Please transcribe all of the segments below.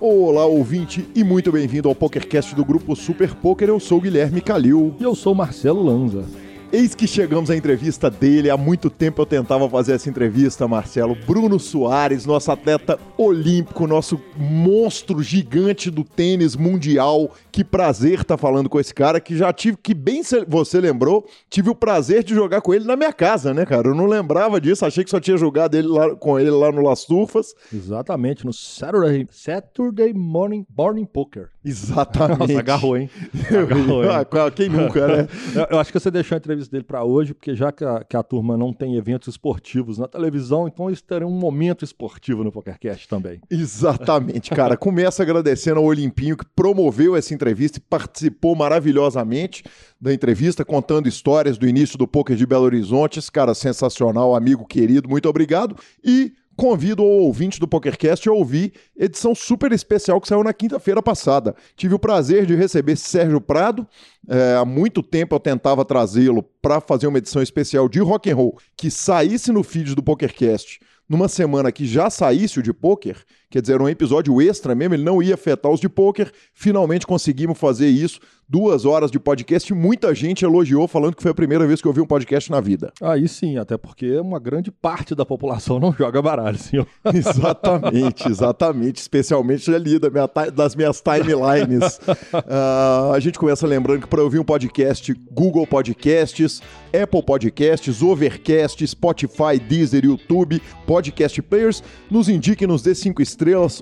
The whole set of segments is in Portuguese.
Olá, ouvinte, e muito bem-vindo ao PokerCast do grupo Super Poker. Eu sou Guilherme Calil. E eu sou Marcelo Lanza. Eis que chegamos à entrevista dele. Há muito tempo eu tentava fazer essa entrevista, Marcelo. Bruno Soares, nosso atleta olímpico, nosso monstro gigante do tênis mundial. Que prazer estar tá falando com esse cara que já tive, que bem você lembrou, tive o prazer de jogar com ele na minha casa, né, cara? Eu não lembrava disso, achei que só tinha jogado ele lá, com ele lá no Las Turfas. Exatamente, no Saturday, Saturday Morning, Morning Poker. Exatamente. Nossa, agarrou, hein? Agarrou, hein? Quem nunca, né? eu, acho que você deixou a entrevista entrevista dele para hoje, porque já que a, que a, turma não tem eventos esportivos na televisão, então eles terão um momento esportivo no PokerCast também. Exatamente, cara. Começa agradecendo ao Olimpinho que promoveu essa entrevista e participou maravilhosamente da entrevista, contando histórias do início do poker de Belo Horizonte. Esse cara sensacional, amigo querido, muito obrigado. E convido o ouvinte do PokerCast a ouvir edição super especial que saiu na quinta-feira passada. Tive o prazer de receber Sérgio Prado. É, há muito tempo eu tentava trazê-lo para fazer uma edição especial de rock and roll que saísse no feed do PokerCast numa semana que já saísse o de poker, quer dizer, um episódio extra mesmo, ele não ia afetar os de poker. Finalmente conseguimos fazer isso duas horas de podcast e muita gente elogiou, falando que foi a primeira vez que eu vi um podcast na vida. Aí sim, até porque uma grande parte da população não joga baralho, senhor. exatamente, exatamente. Especialmente ali da minha, das minhas timelines. uh, a gente começa lembrando que para ouvir um podcast, Google Podcasts, Apple Podcasts, Overcast, Spotify, Deezer, YouTube, Podcast Players, nos indique, nos dê cinco estrelas,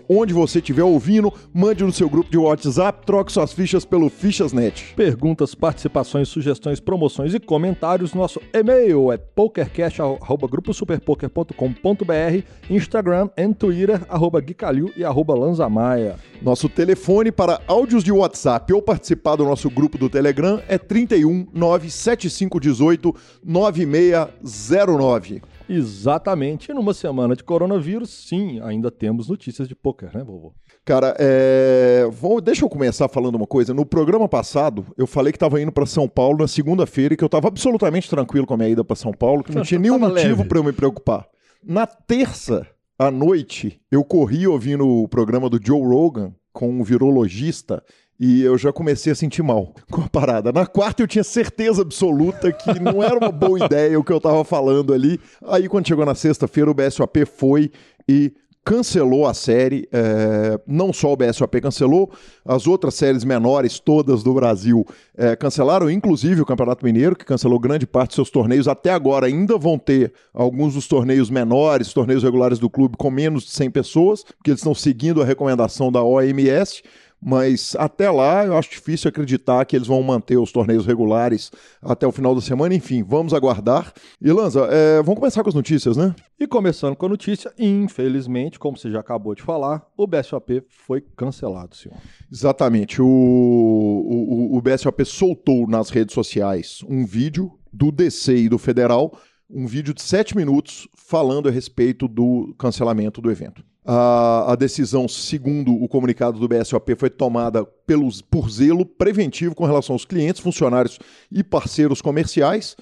onde você estiver ouvindo, mande no seu grupo de WhatsApp, troque suas fichas pelo Fichas Perguntas, participações, sugestões, promoções e comentários. Nosso e-mail é pokercast.gruposuperpoker.com.br, Instagram e Twitter, arroba Guicalil e arroba Lanzamaia. Nosso telefone para áudios de WhatsApp ou participar do nosso grupo do Telegram é 31 97518 9609. Exatamente. E numa semana de coronavírus, sim, ainda temos notícias de poker, né, vovô? Cara, é... Vou... deixa eu começar falando uma coisa. No programa passado, eu falei que estava indo para São Paulo na segunda-feira e que eu estava absolutamente tranquilo com a minha ida para São Paulo, que não tinha nenhum motivo para eu me preocupar. Na terça à noite, eu corri ouvindo o programa do Joe Rogan com um virologista e eu já comecei a sentir mal com a parada. Na quarta eu tinha certeza absoluta que não era uma boa ideia o que eu estava falando ali. Aí quando chegou na sexta-feira o BSOP foi e cancelou a série. É, não só o BSOP cancelou, as outras séries menores, todas do Brasil, é, cancelaram, inclusive o Campeonato Mineiro, que cancelou grande parte dos seus torneios. Até agora ainda vão ter alguns dos torneios menores, torneios regulares do clube com menos de 100 pessoas, porque eles estão seguindo a recomendação da OMS mas até lá eu acho difícil acreditar que eles vão manter os torneios regulares até o final da semana. Enfim, vamos aguardar. E Lanza, é, vamos começar com as notícias, né? E começando com a notícia, infelizmente, como você já acabou de falar, o BSOP foi cancelado, senhor. Exatamente. O, o, o BSOP soltou nas redes sociais um vídeo do DC e do Federal, um vídeo de sete minutos falando a respeito do cancelamento do evento. A, a, decisão, segundo o comunicado do BSOP, foi tomada pelos, por zelo preventivo com relação aos clientes, funcionários e parceiros comerciais.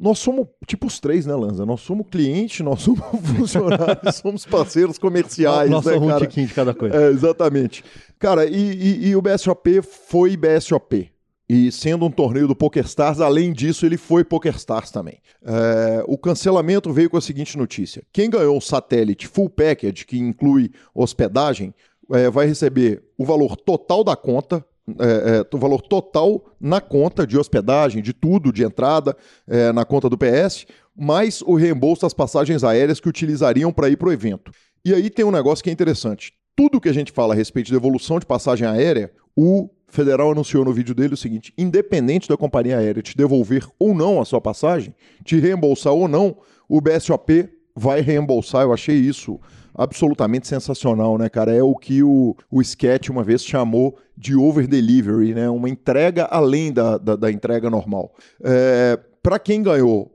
Nós somos tipo os três, né, Lanza? Nós somos cliente, nós somos funcionários, somos parceiros comerciais. Nós né, somos um tiquinho de cada coisa. É, exatamente. Cara, e, e, e o BSOP foi BSOP. E sendo um torneio do PokerStars, além disso, ele foi PokerStars também. É, o cancelamento veio com a seguinte notícia: quem ganhou o satélite Full Package, que inclui hospedagem, é, vai receber o valor total da conta, é, é, o valor total na conta de hospedagem, de tudo, de entrada é, na conta do PS, mais o reembolso das passagens aéreas que utilizariam para ir para o evento. E aí tem um negócio que é interessante. Tudo que a gente fala a respeito de devolução de passagem aérea, o Federal anunciou no vídeo dele o seguinte: independente da companhia aérea te devolver ou não a sua passagem, te reembolsar ou não, o BSOP vai reembolsar. Eu achei isso absolutamente sensacional, né, cara? É o que o, o Sketch uma vez chamou de over delivery, né? Uma entrega além da, da, da entrega normal. É, Para quem ganhou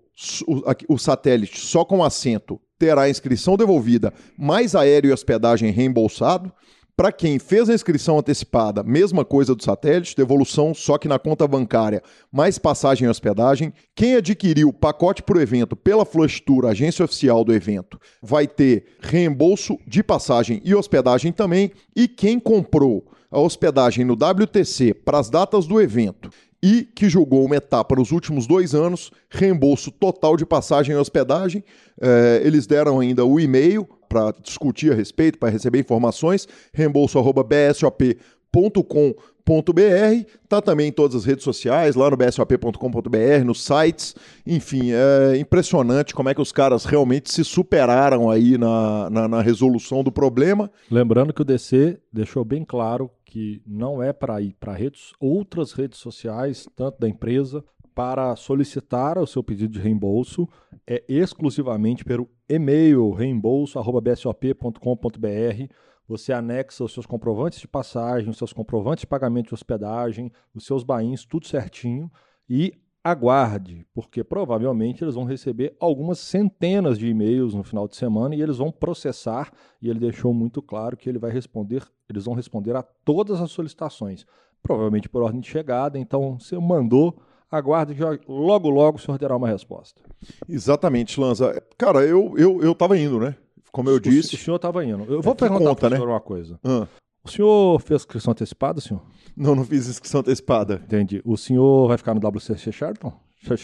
o, o satélite só com assento, terá a inscrição devolvida, mais aéreo e hospedagem reembolsado. Para quem fez a inscrição antecipada, mesma coisa do satélite, devolução só que na conta bancária, mais passagem e hospedagem. Quem adquiriu o pacote para o evento pela Flush agência oficial do evento, vai ter reembolso de passagem e hospedagem também. E quem comprou a hospedagem no WTC para as datas do evento e que jogou uma etapa nos últimos dois anos, reembolso total de passagem e hospedagem. É, eles deram ainda o e-mail para discutir a respeito, para receber informações, reembolso.bsop.com.br, tá também em todas as redes sociais, lá no bsop.com.br, nos sites, enfim, é impressionante como é que os caras realmente se superaram aí na, na, na resolução do problema. Lembrando que o DC deixou bem claro que não é para ir para redes, outras redes sociais, tanto da empresa, para solicitar o seu pedido de reembolso é exclusivamente pelo e-mail reembolso@bsop.com.br. Você anexa os seus comprovantes de passagem, os seus comprovantes de pagamento de hospedagem, os seus bains, tudo certinho e aguarde, porque provavelmente eles vão receber algumas centenas de e-mails no final de semana e eles vão processar e ele deixou muito claro que ele vai responder, eles vão responder a todas as solicitações, provavelmente por ordem de chegada, então você mandou, aguarde que logo logo o senhor terá uma resposta. Exatamente, Lanza. Cara, eu eu eu tava indo, né? Como eu o, disse. O senhor estava indo. Eu vou é perguntar conta, para o senhor né? uma coisa. Ah. O senhor fez inscrição antecipada, senhor? Não, não fiz inscrição antecipada. Entendi. O senhor vai ficar no WCC Charlton?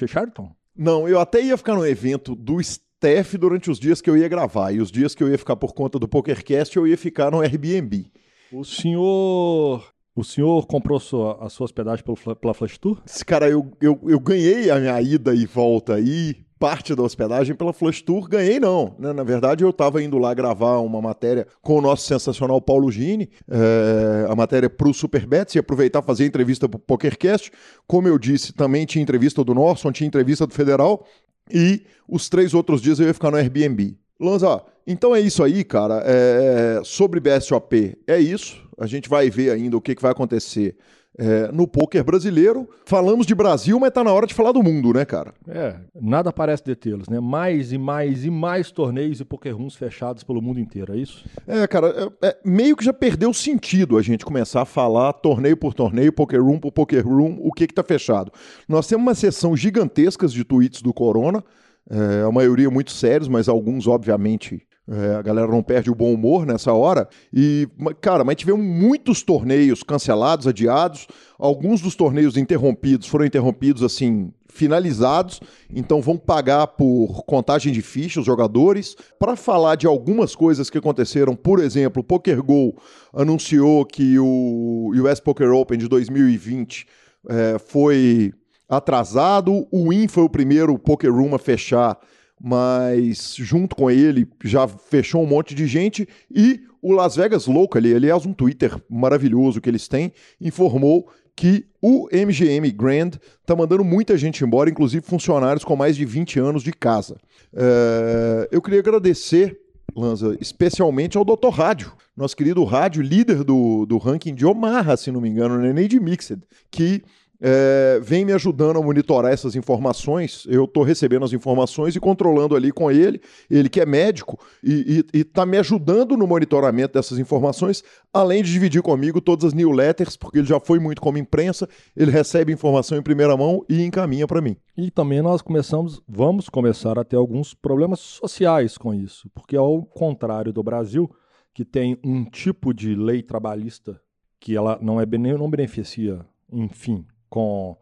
Charlton? Não, eu até ia ficar no evento do Steph durante os dias que eu ia gravar. E os dias que eu ia ficar por conta do PokerCast, eu ia ficar no Airbnb. O senhor o senhor comprou sua, a sua hospedagem pelo, pela Flash Tour? Cara, eu, eu, eu ganhei a minha ida e volta aí parte da hospedagem pela Flush Tour. Ganhei não, né? Na verdade, eu estava indo lá gravar uma matéria com o nosso sensacional Paulo Gini, é, a matéria para o Superbets, e aproveitar fazer entrevista para o PokerCast. Como eu disse, também tinha entrevista do Norson, tinha entrevista do Federal, e os três outros dias eu ia ficar no Airbnb. Lanza, então é isso aí, cara. É, sobre BSOP, é isso. A gente vai ver ainda o que, que vai acontecer é, no poker brasileiro. Falamos de Brasil, mas tá na hora de falar do mundo, né, cara? É, nada parece detê-los, né? Mais e mais e mais torneios e poker rooms fechados pelo mundo inteiro, é isso? É, cara, é, é, meio que já perdeu sentido a gente começar a falar torneio por torneio, poker room por poker room, o que que tá fechado. Nós temos uma sessão gigantescas de tweets do Corona, é, a maioria muito sérios, mas alguns, obviamente, é, a galera não perde o bom humor nessa hora. E, cara, mas tivemos muitos torneios cancelados, adiados. Alguns dos torneios interrompidos foram interrompidos assim, finalizados. Então vão pagar por contagem de fichas os jogadores. Para falar de algumas coisas que aconteceram, por exemplo, o Poker Go anunciou que o US Poker Open de 2020 é, foi atrasado. O Win foi o primeiro Poker Room a fechar mas junto com ele já fechou um monte de gente e o Las Vegas Local, aliás, um Twitter maravilhoso que eles têm, informou que o MGM Grand está mandando muita gente embora, inclusive funcionários com mais de 20 anos de casa. É, eu queria agradecer, Lanza, especialmente ao Dr. Rádio, nosso querido rádio, líder do, do ranking de Omaha, se não me engano, não é nem de Mixed, que é, vem me ajudando a monitorar essas informações. Eu estou recebendo as informações e controlando ali com ele, ele que é médico, e está me ajudando no monitoramento dessas informações, além de dividir comigo todas as newsletters, porque ele já foi muito como imprensa, ele recebe informação em primeira mão e encaminha para mim. E também nós começamos, vamos começar a ter alguns problemas sociais com isso, porque ao contrário do Brasil, que tem um tipo de lei trabalhista que ela não é não beneficia, enfim, com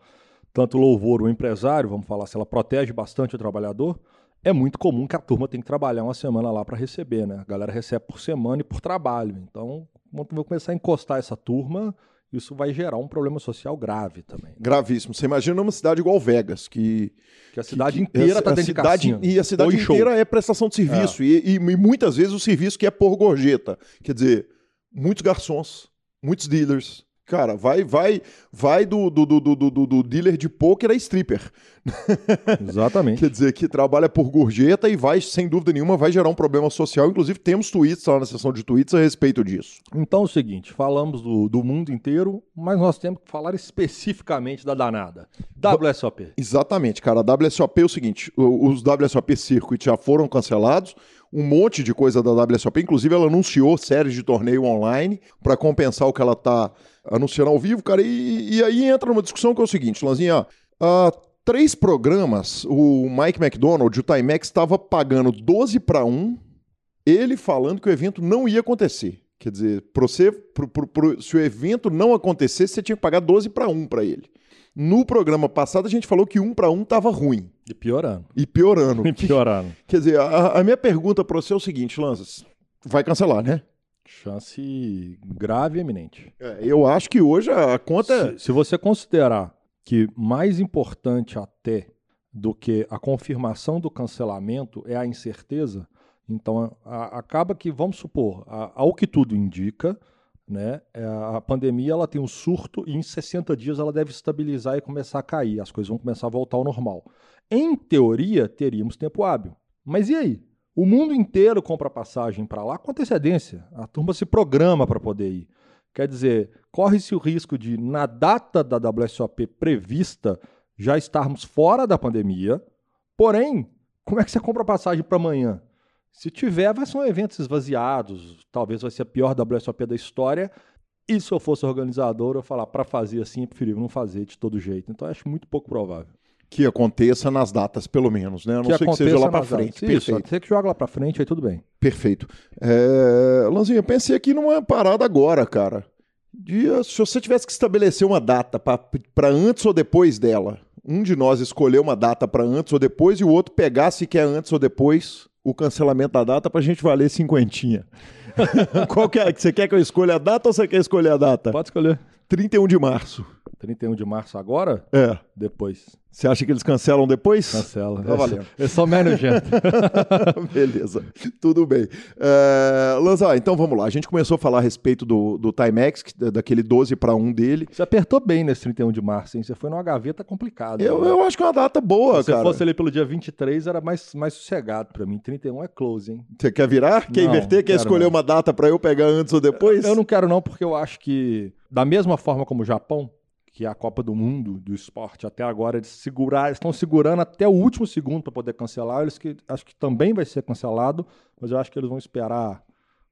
tanto louvor o empresário, vamos falar, se ela protege bastante o trabalhador, é muito comum que a turma tenha que trabalhar uma semana lá para receber, né? A galera recebe por semana e por trabalho. Então, quando eu começar a encostar essa turma, isso vai gerar um problema social grave também. Gravíssimo. Você imagina uma cidade igual Vegas, que. Que a cidade que, inteira está dentro cidade, de cassino. E a cidade inteira é prestação de serviço. É. E, e, e, muitas vezes o serviço que é por gorjeta. Quer dizer, muitos garçons, muitos dealers, Cara, vai vai vai do, do, do, do, do, dealer de pôquer a stripper. Exatamente. Quer dizer, que trabalha por gorjeta e vai, sem dúvida nenhuma, vai gerar um problema social. Inclusive, temos tweets lá na seção de tweets a respeito disso. Então é o seguinte: falamos do, do mundo inteiro, mas nós temos que falar especificamente da danada. WSOP. Exatamente, cara. A WSOP é o seguinte: os WSOP Circuit já foram cancelados um monte de coisa da WSOP. Inclusive, ela anunciou séries de torneio online para compensar o que ela está anunciando ao vivo, cara. E, e, aí entra numa discussão que é o seguinte, Lanzinha. Uh, três programas, o Mike McDonald, o Timex, estava pagando 12 para 1, ele falando que o evento não ia acontecer. Quer dizer, você, pro, pro, pro, se o evento não acontecesse, você tinha que pagar 12 para 1 para ele. No programa passado, a gente falou que um para um estava ruim. E piorando. E piorando. E piorando. Quer dizer, a, a minha pergunta para você é o seguinte, Lanças. Vai cancelar, né? Chance grave e eminente. É, eu acho que hoje a conta. Se, se você considerar que mais importante até do que a confirmação do cancelamento é a incerteza, então a, acaba que, vamos supor, a, ao que tudo indica, né? É, a pandemia ela tem um surto e em 60 dias ela deve estabilizar e começar a cair, as coisas vão começar a voltar ao normal. Em teoria, teríamos tempo hábil. Mas e aí? O mundo inteiro compra passagem para lá com antecedência. A turma se programa para poder ir. Quer dizer, corre-se o risco de, na data da WSOP prevista, já estarmos fora da pandemia. Porém, como é que você compra passagem para amanhã? Se tiver, vai ser um eventos esvaziados, talvez vai ser a pior WSOP da história. E se eu fosse organizador, eu falar para fazer assim, é preferível não fazer de todo jeito. Então acho muito pouco provável. Que aconteça nas datas, pelo menos, né? A não que ser que seja lá para frente. Datas. Isso, Perfeito. Você que joga lá para frente, aí tudo bem. Perfeito. É... Lanzinha, pensei aqui numa parada agora, cara. De, se você tivesse que estabelecer uma data para antes ou depois dela, um de nós escolher uma data para antes ou depois e o outro pegasse que é antes ou depois, o cancelamento da data para a gente valer cinquentinha. Qual que é? Você quer que eu escolha a data ou você quer escolher a data? Pode escolher. 31 de março. 31 de março agora? É. Depois. Você acha que eles cancelam depois? Cancela. Tá valendo. É só menos gente. Beleza, tudo bem. Uh, Lanza, então vamos lá. A gente começou a falar a respeito do, do Timex, daquele 12 para 1 dele. Você apertou bem nesse 31 de março, hein? Você foi numa gaveta complicada. Eu, né? eu acho que é uma data boa, Se cara. Se fosse ali pelo dia 23, era mais, mais sossegado para mim. 31 é close, hein? Você quer virar? Quer não, inverter? Quer escolher não. uma data para eu pegar antes ou depois? Eu, eu não quero não, porque eu acho que, da mesma forma como o Japão, que é a Copa do Mundo do esporte até agora, eles segurar, estão segurando até o último segundo para poder cancelar. Eles que acho que também vai ser cancelado, mas eu acho que eles vão esperar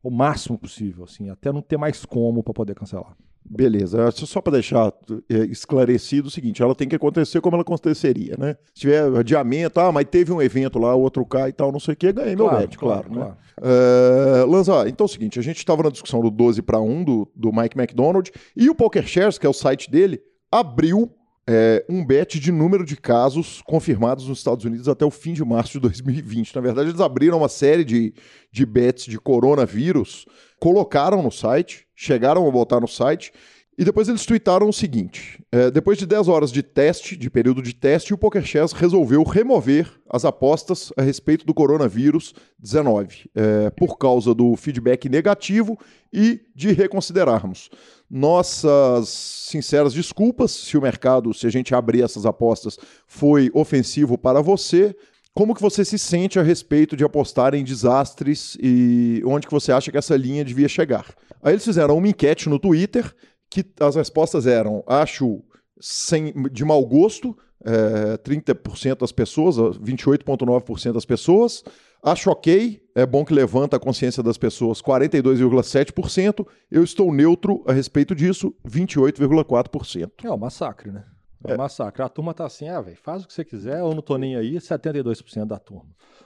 o máximo possível, assim, até não ter mais como para poder cancelar. Beleza, só para deixar é, esclarecido o seguinte, ela tem que acontecer como ela aconteceria, né? Se tiver adiamento, ah, mas teve um evento lá, outro cai e tal, não sei o que, ganhei meu bet, claro. claro, né? claro. Uh, Lanza, então é o seguinte, a gente estava na discussão do 12 para 1 do, do Mike McDonald e o PokerShares, que é o site dele, abriu é, um bet de número de casos confirmados nos Estados Unidos até o fim de março de 2020. Na verdade, eles abriram uma série de, de bets de coronavírus, colocaram no site, chegaram a botar no site, e depois eles tweetaram o seguinte: é, depois de 10 horas de teste, de período de teste, o PokerChess resolveu remover as apostas a respeito do coronavírus 19, é, por causa do feedback negativo e de reconsiderarmos nossas sinceras desculpas se o mercado, se a gente abrir essas apostas, foi ofensivo para você. Como que você se sente a respeito de apostar em desastres e onde que você acha que essa linha devia chegar? Aí eles fizeram uma enquete no Twitter que as respostas eram, acho sem, de mau gosto, é, 30% das pessoas, 28,9% das pessoas, Acho ok, é bom que levanta a consciência das pessoas, 42,7%. Eu estou neutro a respeito disso, 28,4%. É um massacre, né? É um é. massacre. A turma tá assim, ah, velho, faz o que você quiser, eu não tô nem aí, 72% da turma.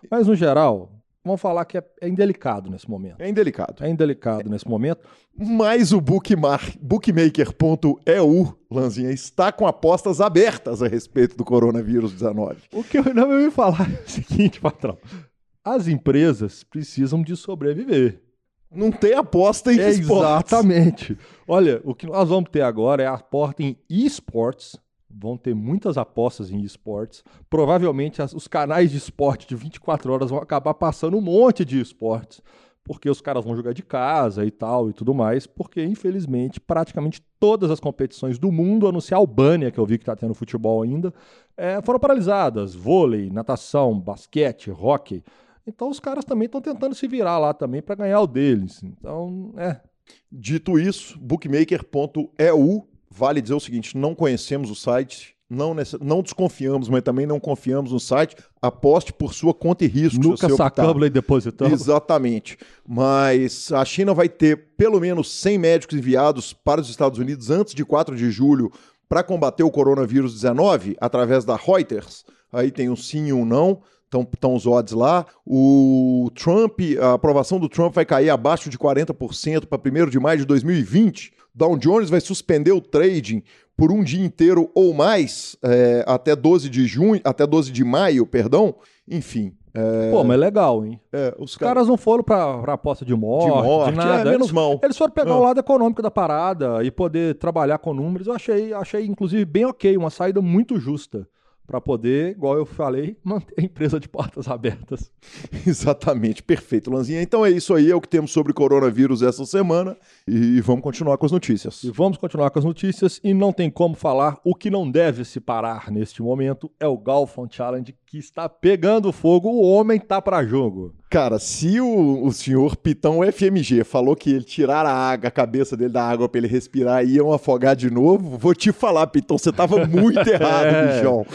Mas, no geral, vamos falar que é, é, indelicado nesse momento. É indelicado. É indelicado é. nesse momento. Mas o bookmaker.eu, Lanzinha, está com apostas abertas a respeito do coronavírus 19. O que eu não ia falar é o seguinte, patrão. As empresas precisam de sobreviver. Não tem aposta em é esportes. Exatamente. Olha, o que nós vamos ter agora é a aposta em esportes. Vão ter muitas apostas em esportes. Provavelmente as, os canais de esporte de 24 horas vão acabar passando um monte de esportes. porque os caras vão jogar de casa e tal e tudo mais, porque infelizmente praticamente todas as competições do mundo, a não ser a Albânia, que eu vi que está tendo futebol ainda, é, foram paralisadas. Vôlei, natação, basquete, hockey. Então os caras também estão tentando se virar lá também para ganhar o deles. Então, é. Dito isso, bookmaker.eu, vale dizer o seguinte, não conhecemos o site, não, não desconfiamos, mas também não confiamos no site. Aposte por sua conta e risco. Nunca sacamos e depositamos. Exatamente. Mas a China vai ter pelo menos 100 médicos enviados para os Estados Unidos antes de 4 de julho para combater o coronavírus 19 através da Reuters. Aí tem um sim e um não. Estão os odds lá. O Trump, a aprovação do Trump vai cair abaixo de 40% para 1 de maio de 2020. Dow Jones vai suspender o trading por um dia inteiro ou mais, é, até 12 de junho, até 12 de maio, perdão. Enfim. É... Pô, mas é legal, hein? É, os, os caras não foram pra, pra aposta de morte, de, morte, de nada. É, menos mal. Eles foram pegar o lado econômico da parada e poder trabalhar com números. Eu achei, achei inclusive, bem ok, uma saída muito justa para poder, igual eu falei, manter a empresa de portas abertas. Exatamente, perfeito, Lanzinha. Então é isso aí, é o que temos sobre coronavírus essa semana e vamos continuar com as notícias. E vamos continuar com as notícias e não tem como falar o que não deve se parar neste momento é o Galfon Challenge que está pegando fogo, o homem tá para jogo. Cara, se o, o senhor Pitão FMG falou que ele tirar a água, a cabeça dele da água para ele respirar e iam afogar de novo, vou te falar, Pitão, você tava muito errado, é. bichão.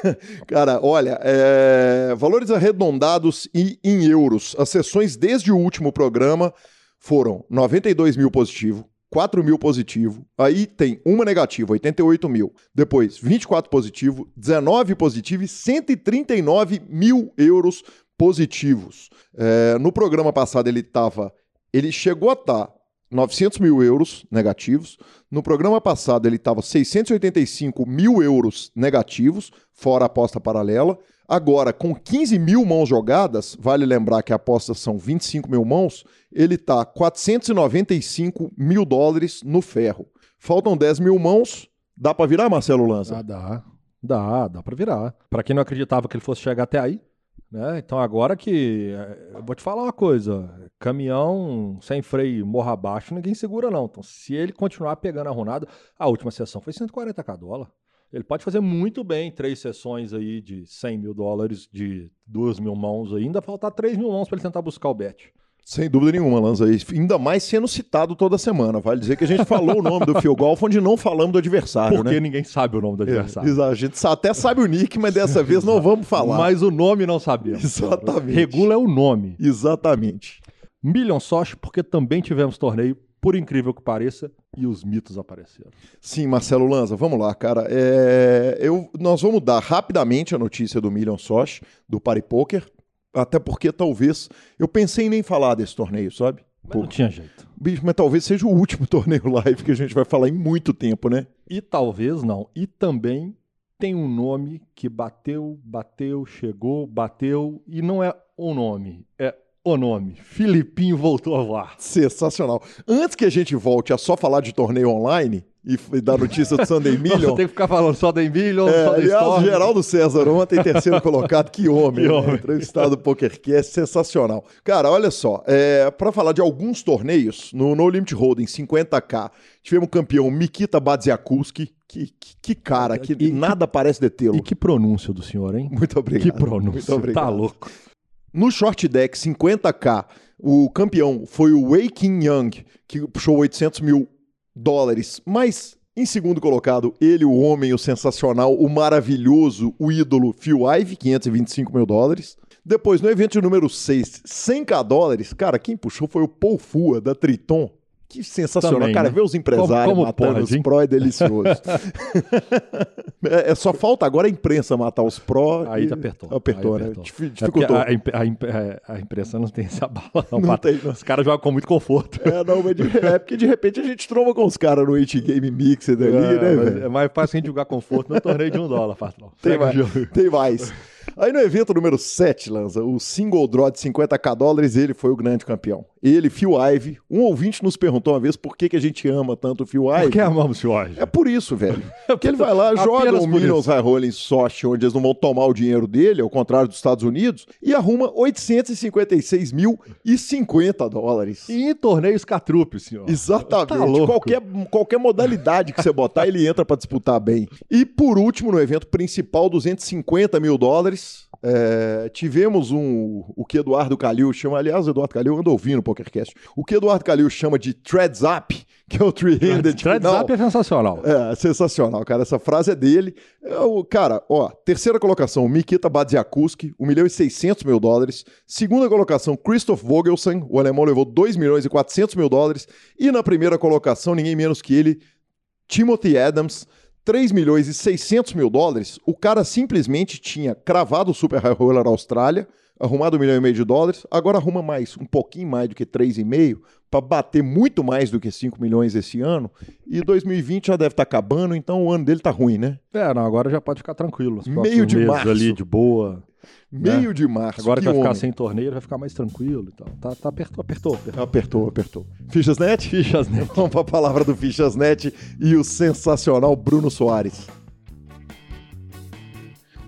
Cara, olha, é... valores arredondados e em euros. As sessões desde o último programa foram 92 mil positivo, 4 mil positivo, aí tem uma negativa, 88 mil. Depois, 24 positivo, 19 positivo e 139 mil euros positivos. É, no programa passado ele estava. Ele chegou a estar tá 900 mil euros negativos. No programa passado ele estava 685 mil euros negativos, fora a aposta paralela. Agora, com 15 mil mãos jogadas, vale lembrar que a aposta são 25 mil mãos, ele está 495 mil dólares no ferro. Faltam 10 mil mãos. Dá para virar, Marcelo Lanza? Ah, dá. Dá, dá para virar. Para quem não acreditava que ele fosse chegar até aí, né? Então agora que. Eh, eu vou te falar uma coisa: caminhão sem freio morra abaixo, ninguém segura, não. Então, se ele continuar pegando a runada, a última sessão foi 140k dólar. Ele pode fazer muito bem três sessões aí de 100 mil dólares, de 2 mil mãos ainda, faltar 3 mil mãos para ele tentar buscar o bet. Sem dúvida nenhuma, Lanza. Ainda mais sendo citado toda semana. Vale dizer que a gente falou o nome do Phil Golf, onde não falamos do adversário. Porque né? ninguém sabe o nome do adversário. É, a gente até sabe o nick, mas dessa vez não vamos falar. Mas o nome não sabemos. Exatamente. Regula é o nome. Exatamente. Million Soch, porque também tivemos torneio por incrível que pareça, e os mitos apareceram. Sim, Marcelo Lanza, vamos lá, cara. É, eu, nós vamos dar rapidamente a notícia do Million Soch, do Party Poker, até porque talvez. Eu pensei em nem falar desse torneio, sabe? Mas não tinha jeito. Bicho, mas talvez seja o último torneio live que a gente vai falar em muito tempo, né? E talvez não. E também tem um nome que bateu, bateu, chegou, bateu, e não é o nome, é o nome. Filipinho voltou a voar. Sensacional. Antes que a gente volte a só falar de torneio online e dar notícia do Sunday Million. Você tem que ficar falando só da Million, é, só aliás, o Geraldo César ontem terceiro colocado. Que homem. Que né? homem. Entrevistado do PokerCast, sensacional. Cara, olha só. É, para falar de alguns torneios, no No Limit Holding 50K, tivemos o campeão Mikita Badziakuski. Que, que, que, cara, que e, nada que, parece detê-lo. E que pronúncia do senhor, hein? Muito obrigado. Que pronúncia. Muito obrigado. Tá louco. No short deck 50k, o campeão foi o Wei Qin Young, que puxou 800 mil dólares. Mas, em segundo colocado, ele, o homem, o sensacional, o maravilhoso, o ídolo Phil Ive, 525 mil dólares. Depois, no evento número 6, 100k dólares, cara, quem puxou foi o Paul Fua, da Triton, que sensacional. Também, cara, né? ver os empresários como, como matando pode, os pró é delicioso. é, é, só falta agora a imprensa matar os pró. Aí e... apertou. Apertou, aí né? Apertou. Dificultou. É a, a, a, imprensa não tem essa bala, não. não tem, não. Os caras jogam com muito conforto. É, não, mas de, é porque de repente a gente tromba com os caras no 8 Game Mixer ali, é, né, velho? É mais fácil a gente jogar conforto no torneio de um dólar, patrão. Tem mais. Tem mais. Aí no evento número 7, Lanza, o single draw de 50k dólares, ele foi o grande campeão. Ele, Phil Ive, um ouvinte nos perguntou uma vez por que, que a gente ama tanto o Phil Ive. Por que amamos o Phil Ive? É por isso, velho. Porque ele vai lá, joga o Millions High Roll em Sochi, onde eles não vão tomar o dinheiro dele, ao contrário dos Estados Unidos, e arruma 856 mil e 50 dólares. E em torneios catrupe, senhor. Exatamente. Tá qualquer, qualquer modalidade que você botar, ele entra para disputar bem. E por último, no evento principal, 250 mil dólares. É, tivemos um, o que Eduardo Calil chama, aliás, o Eduardo Calil anda ouvindo o PokerCast, o que Eduardo Calil chama de Treads Up, que é o three-handed Treads Up é sensacional. É, sensacional, cara, essa frase é dele. É o, cara, ó, terceira colocação, Mikita Badziakuski, 1 milhão e 600 mil dólares. Segunda colocação, Christoph Vogelsen, o alemão levou 2 milhões e 400 mil dólares. E na primeira colocação, ninguém menos que ele, Timothy Adams, 3 milhões e 600 mil dólares, o cara simplesmente tinha cravado o Super High Roller Austrália, arrumado um milhão e meio de dólares, agora arruma mais, um pouquinho mais do que 3,5, para bater muito mais do que 5 milhões esse ano, e 2020 já deve estar tá acabando, então o ano dele tá ruim, né? É, não, agora já pode ficar tranquilo. Meio de março. ali, de boa. Meio né? de março. Agora que, vai homem. ficar sem torneio, vai ficar mais tranquilo e tal. Tá, tá apertou, apertou, apertou. Apertou, apertou. Fichasnet? Fichasnet. Vamos para a palavra do Fichasnet e o sensacional Bruno Soares.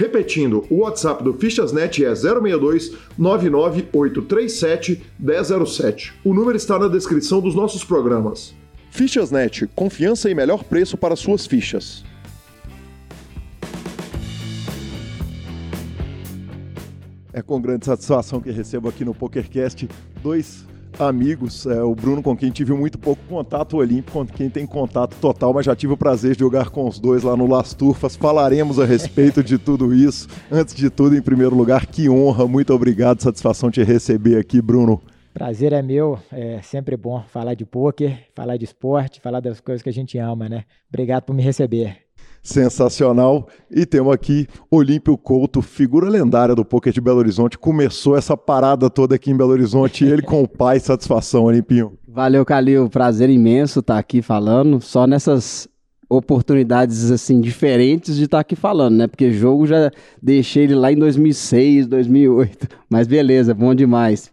Repetindo, o WhatsApp do Fichasnet é 062 99837 1007. O número está na descrição dos nossos programas. Fichasnet, confiança e melhor preço para suas fichas. É com grande satisfação que recebo aqui no PokerCast dois amigos. É, o Bruno, com quem tive muito pouco contato, o Olímpico, com quem tem contato total, mas já tive o prazer de jogar com os dois lá no Las Turfas. Falaremos a respeito de tudo isso. Antes de tudo, em primeiro lugar, que honra, muito obrigado, satisfação te receber aqui, Bruno. Prazer é meu, é sempre bom falar de pôquer, falar de esporte, falar das coisas que a gente ama, né? Obrigado por me receber sensacional. E temos aqui Olímpio Couto, figura lendária do poker de Belo Horizonte. Começou essa parada toda aqui em Belo Horizonte, ele com o pai, satisfação, Olimpinho. Valeu, Calil, prazer imenso estar aqui falando, só nessas oportunidades assim diferentes de estar aqui falando, né? Porque jogo já deixei ele lá em 2006, 2008. Mas beleza, bom demais.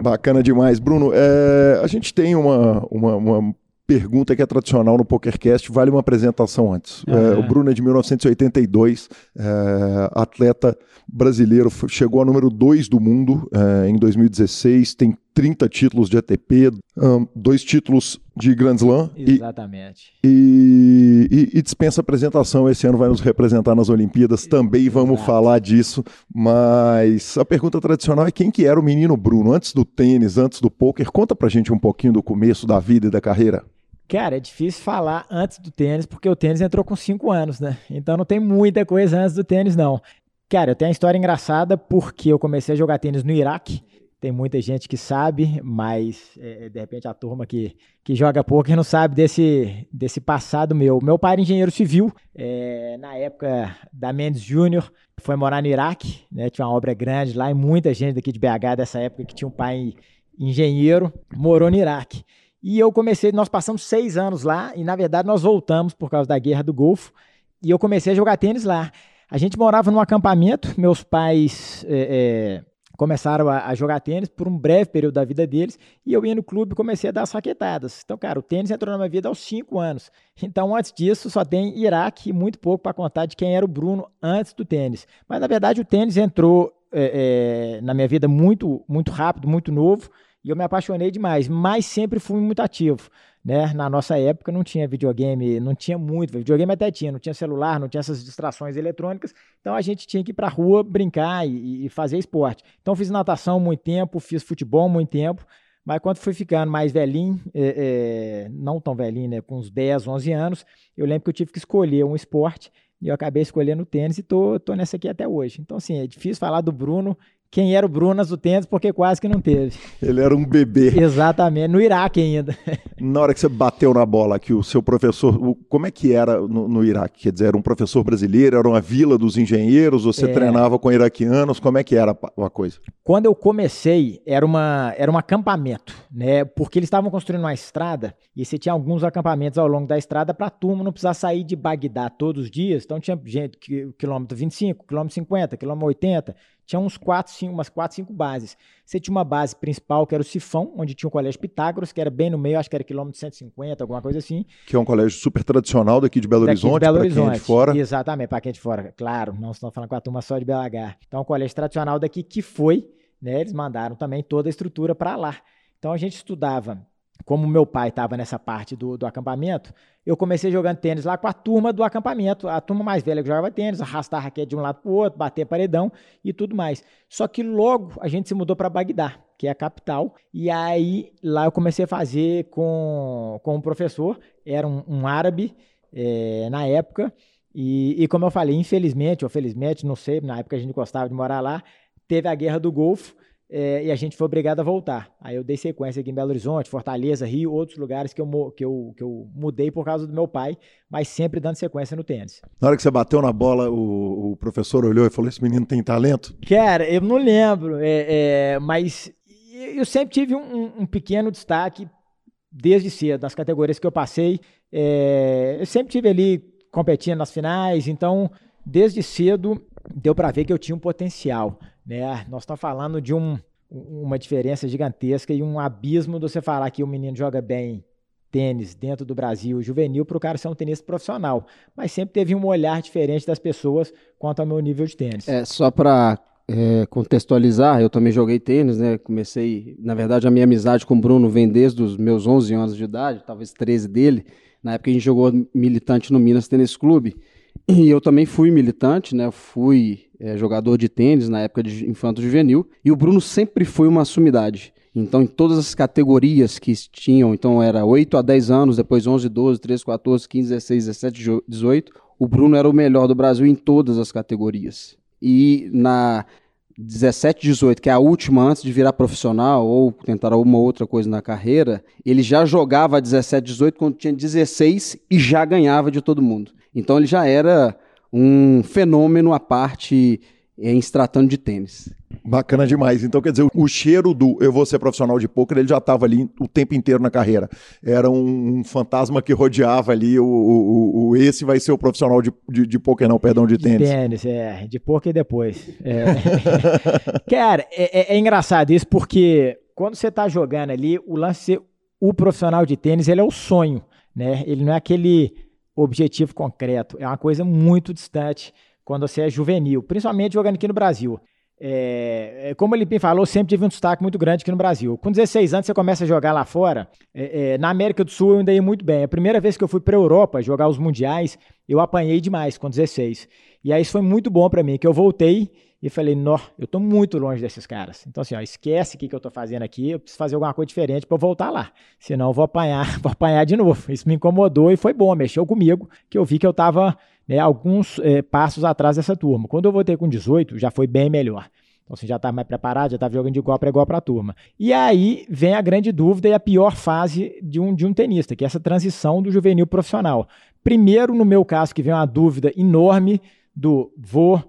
Bacana demais, Bruno. É, a gente tem uma, uma, uma pergunta que é tradicional no PokerCast, vale uma apresentação antes. Uhum. É, o Bruno é de 1982, é, atleta brasileiro, chegou a número 2 do mundo é, em 2016, tem 30 títulos de ATP, um, dois títulos de Grand Slam. Exatamente. E, e, e, dispensa apresentação. Esse ano vai nos representar nas Olimpíadas. Também vamos Exato. falar disso. Mas a pergunta tradicional é quem que era o menino Bruno antes do tênis, antes do poker? Conta pra gente um pouquinho do começo da vida e da carreira. Cara, é difícil falar antes do tênis, porque o tênis entrou com 5 anos, né? Então não tem muita coisa antes do tênis, não. Cara, eu tenho uma história engraçada porque eu comecei a jogar tênis no Iraque. Tem muita gente que sabe, mas é, de repente a turma que, que joga poker não sabe desse, desse passado meu. Meu pai era engenheiro civil, é, na época da Mendes Júnior, foi morar no Iraque, né, tinha uma obra grande lá e muita gente daqui de BH dessa época que tinha um pai engenheiro, morou no Iraque. E eu comecei, nós passamos seis anos lá, e na verdade nós voltamos por causa da guerra do Golfo, e eu comecei a jogar tênis lá. A gente morava num acampamento, meus pais é, é, começaram a, a, jogar tênis por um breve período da vida deles, e eu ia no clube e comecei a dar saquetadas. Então, cara, o tênis entrou na minha vida aos cinco anos. Então, antes disso, só tem Iraque e muito pouco para contar de quem era o Bruno antes do tênis. Mas, na verdade, o tênis entrou é, é na minha vida muito, muito rápido, muito novo, e eu me apaixonei demais, mas sempre fui muito ativo. Né? Na nossa época não tinha videogame, não tinha muito, videogame até tinha, não tinha celular, não tinha essas distrações eletrônicas, então a gente tinha que ir para a rua brincar e, e, fazer esporte. Então fiz natação muito tempo, fiz futebol muito tempo, mas quando fui ficando mais velhinho, é, é, não tão velhinho, né, com uns 10, 11 anos, eu lembro que eu tive que escolher um esporte e eu acabei escolhendo o tênis e tô, tô nessa aqui até hoje. Então, assim, é difícil falar do Bruno quem era o Brunas do tênis, porque quase que não teve. Ele era um bebê. Exatamente, no Iraque ainda. Na hora que você bateu na bola, que o seu professor, como é que era no, no Iraque? Quer dizer, era um professor brasileiro, era uma vila dos engenheiros, você é. treinava com iraquianos, como é que era a coisa? Quando eu comecei, era, uma, era um acampamento, né? Porque eles estavam construindo uma estrada e você tinha alguns acampamentos ao longo da estrada para a turma não precisar sair de Bagdá todos os dias. Então tinha gente, quilômetro 25, quilômetro 50, quilômetro 80, tinha uns quatro, cinco, umas quatro, cinco bases. Você tinha uma base principal, que era o Sifão, onde tinha o Colégio Pitágoras, que era bem no meio, acho que era quilômetro 150, alguma coisa assim. Que é um colégio super tradicional daqui de Belo Horizonte, para quem é de fora. Exatamente, para quem é de fora, claro, não estamos falando com a turma só de BH. Então, é um colégio tradicional daqui que foi, né, eles mandaram também toda a estrutura para lá. Então, a gente estudava como meu pai estava nessa parte do, do acampamento, eu comecei jogando tênis lá com a turma do acampamento, a turma mais velha que jogava tênis, arrastar a raquete de um lado para o outro, bater paredão e tudo mais. Só que logo a gente se mudou para Bagdá, que é a capital, e aí lá eu comecei a fazer com, com um professor, era um, um árabe é, na época, e, e como eu falei, infelizmente ou felizmente, não sei, na época a gente gostava de morar lá, teve a Guerra do Golfo, é, e a gente foi obrigado a voltar. Aí eu dei sequência aqui em Belo Horizonte, Fortaleza, Rio, outros lugares que eu, que eu, que eu mudei por causa do meu pai, mas sempre dando sequência no tênis. Na hora que você bateu na bola, o, o professor olhou e falou: Esse menino tem talento? Cara, eu não lembro, é, é, mas eu sempre tive um, um, pequeno destaque desde cedo, nas categorias que eu passei. É, eu sempre tive ali competindo nas finais, então desde cedo deu para ver que eu tinha um potencial. Né? Nós estamos falando de um, uma diferença gigantesca e um abismo de você falar que o menino joga bem tênis dentro do Brasil juvenil para o cara ser um tenista profissional. Mas sempre teve um olhar diferente das pessoas quanto ao meu nível de tênis. É, só para é, contextualizar, eu também joguei tênis, né? Comecei, na verdade, a minha amizade com o Bruno vem desde os meus 11 anos de idade, talvez 13 dele. Na época a gente jogou militante no Minas Tênis Clube. E eu também fui militante, né? Fui é, jogador de tênis na época de infanto juvenil, e o Bruno sempre foi uma sumidade. Então, em todas as categorias que tinham, então era 8 a 10 anos, depois 11, 12, 13, 14, 15, 16, 17, 18, o Bruno era o melhor do Brasil em todas as categorias. E na 17, 18, que é a última antes de virar profissional ou tentar alguma outra coisa na carreira, ele já jogava 17, 18 quando tinha 16 e já ganhava de todo mundo. Então ele já era um fenômeno à parte em se tratando de tênis. Bacana demais. Então, quer dizer, o cheiro do eu vou ser profissional de pôquer, ele já estava ali o tempo inteiro na carreira. Era um, um fantasma que rodeava ali o, o, o, esse vai ser o profissional de, de, de pôquer, não, perdão, de tênis. De tênis, é. De pôquer depois. É. Cara, é, é, é, engraçado isso porque quando você está jogando ali, o lance, o profissional de tênis, ele é o sonho, né? Ele não é aquele objetivo concreto. É uma coisa muito distante quando você é juvenil, principalmente jogando aqui no Brasil. É, é como o Lipim falou, sempre tive um destaque muito grande aqui no Brasil. Com 16 anos, você começa a jogar lá fora. É, é, na América do Sul, eu ainda ia muito bem. A primeira vez que eu fui para a Europa jogar os mundiais, eu apanhei demais com 16. E aí isso foi muito bom para mim, que eu voltei e falei, nó, eu tô muito longe desses caras. Então, assim, ó, esquece o que, que eu tô fazendo aqui, eu preciso fazer alguma coisa diferente para voltar lá. Senão eu vou apanhar, vou apanhar de novo. Isso me incomodou e foi bom, mexeu comigo, que eu vi que eu tava né, alguns é, passos atrás dessa turma. Quando eu voltei com 18, já foi bem melhor. Então, assim, já estava mais preparado, já estava jogando de igual para igual para a turma. E aí vem a grande dúvida e a pior fase de um, de um tenista, que é essa transição do juvenil profissional. Primeiro, no meu caso, que vem uma dúvida enorme do vou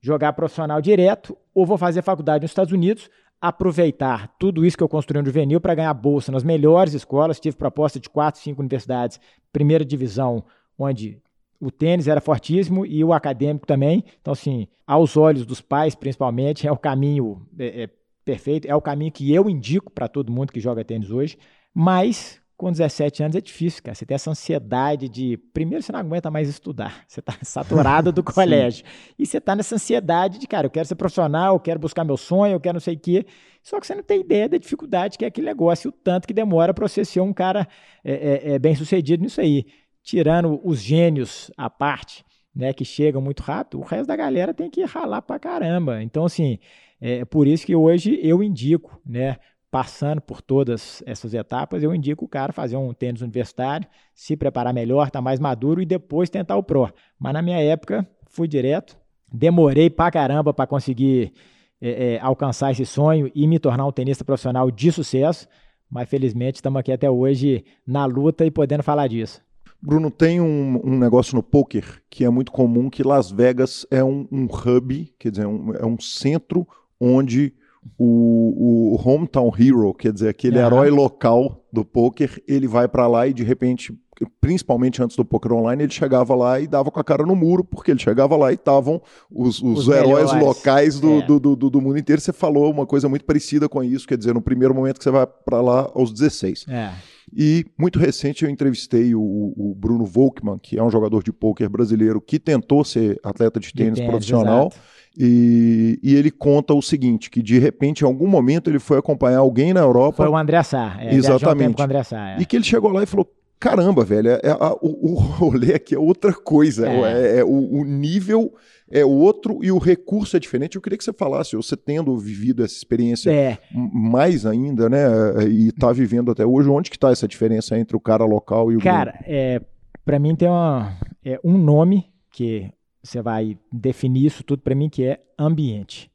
jogar profissional direto ou vou fazer faculdade nos Estados Unidos, aproveitar tudo isso que eu construí no juvenil para ganhar bolsa nas melhores escolas. Tive proposta de quatro, cinco universidades, primeira divisão, onde o tênis era fortíssimo e o acadêmico também. Então, assim, aos olhos dos pais, principalmente, é o caminho é, é perfeito, é o caminho que eu indico para todo mundo que joga tênis hoje. Mas com 17 anos é difícil, cara. Você tem essa ansiedade de. Primeiro, você não aguenta mais estudar. Você está saturado do colégio. e você está nessa ansiedade de, cara, eu quero ser profissional, eu quero buscar meu sonho, eu quero não sei o quê. Só que você não tem ideia da dificuldade que é aquele negócio, o tanto que demora para você ser um cara é, é, é, bem sucedido nisso aí. Tirando os gênios à parte, né, que chegam muito rápido, o resto da galera tem que ralar pra caramba. Então, assim, é por isso que hoje eu indico, né? Passando por todas essas etapas, eu indico o cara fazer um tênis universitário, se preparar melhor, estar tá mais maduro e depois tentar o Pro. Mas na minha época, fui direto, demorei pra caramba para conseguir é, é, alcançar esse sonho e me tornar um tenista profissional de sucesso, mas felizmente estamos aqui até hoje na luta e podendo falar disso. Bruno, tem um, um, negócio no poker que é muito comum, que Las Vegas é um, um hub, quer dizer, um, é um centro onde o, o hometown hero, quer dizer, aquele uhum. herói local do poker, ele vai para lá e de repente, principalmente antes do poker online, ele chegava lá e dava com a cara no muro, porque ele chegava lá e estavam os, os, os, heróis melhores. locais do, é. do, do, do, mundo inteiro. Você falou uma coisa muito parecida com isso, quer dizer, no primeiro momento que você vai para lá aos 16. É. E muito recente eu entrevistei o, o, Bruno Volkmann, que é um jogador de pôquer brasileiro que tentou ser atleta de tênis, de tênis profissional. E, e, ele conta o seguinte: que de repente, em algum momento, ele foi acompanhar alguém na Europa. Foi o André Sá. É, Exatamente. Um com o André Sá, é. E que ele chegou lá e falou: caramba, velho, é, é, o, o rolê aqui é outra coisa. É. é, é o, o, nível é outro e o recurso é diferente. Eu queria que você falasse, você tendo vivido essa experiência é. mais ainda, né? E está vivendo até hoje, onde que está essa diferença entre o cara local e o Cara, é, para mim tem uma, um nome que você vai definir isso tudo para mim que é ambiente.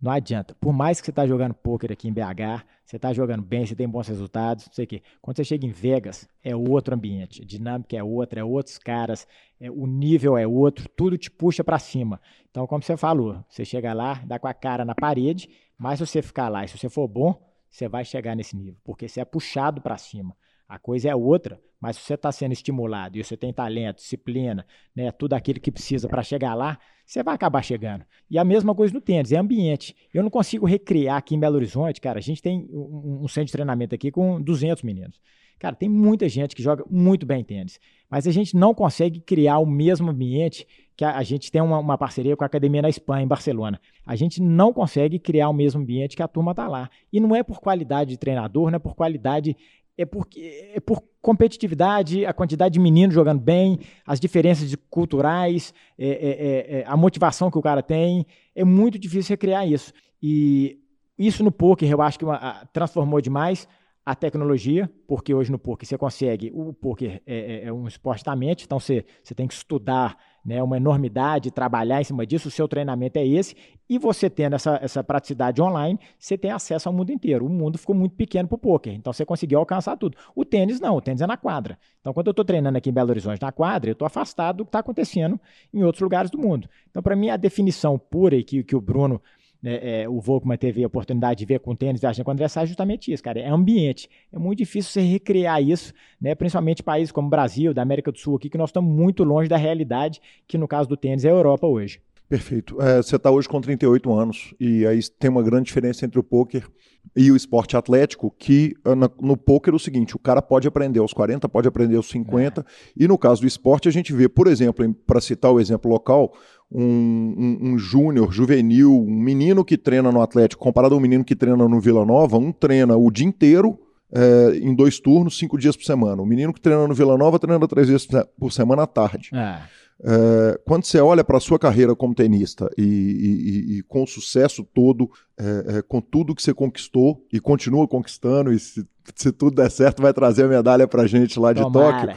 Não adianta. Por mais que você está jogando poker aqui em BH, você está jogando bem, você tem bons resultados, não sei o quê. Quando você chega em Vegas, é outro ambiente. A dinâmica é outra, é outros caras, é, o nível é outro, tudo te puxa para cima. Então, como você falou, você chega lá, dá com a cara na parede, mas se você ficar lá e se você for bom, você vai chegar nesse nível, porque você é puxado para cima. A coisa é outra, mas se você está sendo estimulado e você tem talento, disciplina, né, tudo aquilo que precisa para chegar lá, você vai acabar chegando. E a mesma coisa no tênis, é ambiente. Eu não consigo recriar aqui em Belo Horizonte, cara, a gente tem um, um centro de treinamento aqui com 200 meninos. Cara, tem muita gente que joga muito bem tênis, mas a gente não consegue criar o mesmo ambiente que a, a gente tem uma, uma, parceria com a academia na Espanha, em Barcelona. A gente não consegue criar o mesmo ambiente que a turma está lá. E não é por qualidade de treinador, não é por qualidade é, porque, é por competitividade, a quantidade de meninos jogando bem, as diferenças culturais, é, é, é, é, a motivação que o cara tem. É muito difícil recriar isso. E isso no poker eu acho que uma, a, transformou demais a tecnologia, porque hoje no poker você consegue. O poker é, é um esporte da mente, então você, você tem que estudar né, uma enormidade, trabalhar em cima disso, o seu treinamento é esse, e você tendo essa, essa praticidade online, você tem acesso ao mundo inteiro. O mundo ficou muito pequeno para o poker, então você conseguiu alcançar tudo. O tênis não, o tênis é na quadra. Então, quando eu estou treinando aqui em Belo Horizonte na quadra, eu estou afastado do que está acontecendo em outros lugares do mundo. Então, para mim, a definição pura e que, que o Bruno né, é, o Volkman teve a oportunidade de ver com tênis viajando com o André Sá, justamente isso, cara. É ambiente. É muito difícil você recriar isso, né, principalmente países como o Brasil, da América do Sul aqui, que nós estamos muito longe da realidade, que no caso do tênis é a Europa hoje. Perfeito. É, você está hoje com 38 anos e aí tem uma grande diferença entre o poker e o esporte atlético, que ah, no poker é o seguinte, o cara pode aprender aos 40, pode aprender aos 50, é. e no caso do esporte a gente vê, por exemplo, para citar o exemplo local, um, um, um júnior, juvenil, um menino que treina no Atlético, comparado a um menino que treina no Vila Nova, um treina o dia inteiro, é, em dois turnos, cinco dias por semana. O menino que treina no Vila Nova treina três vezes por semana à tarde. É. É, quando você olha para a sua carreira como tenista e, e, e com o sucesso todo, é, é, com tudo que você conquistou e continua conquistando, e se, se, tudo der certo, vai trazer a medalha para a gente lá de Tomara. Tóquio.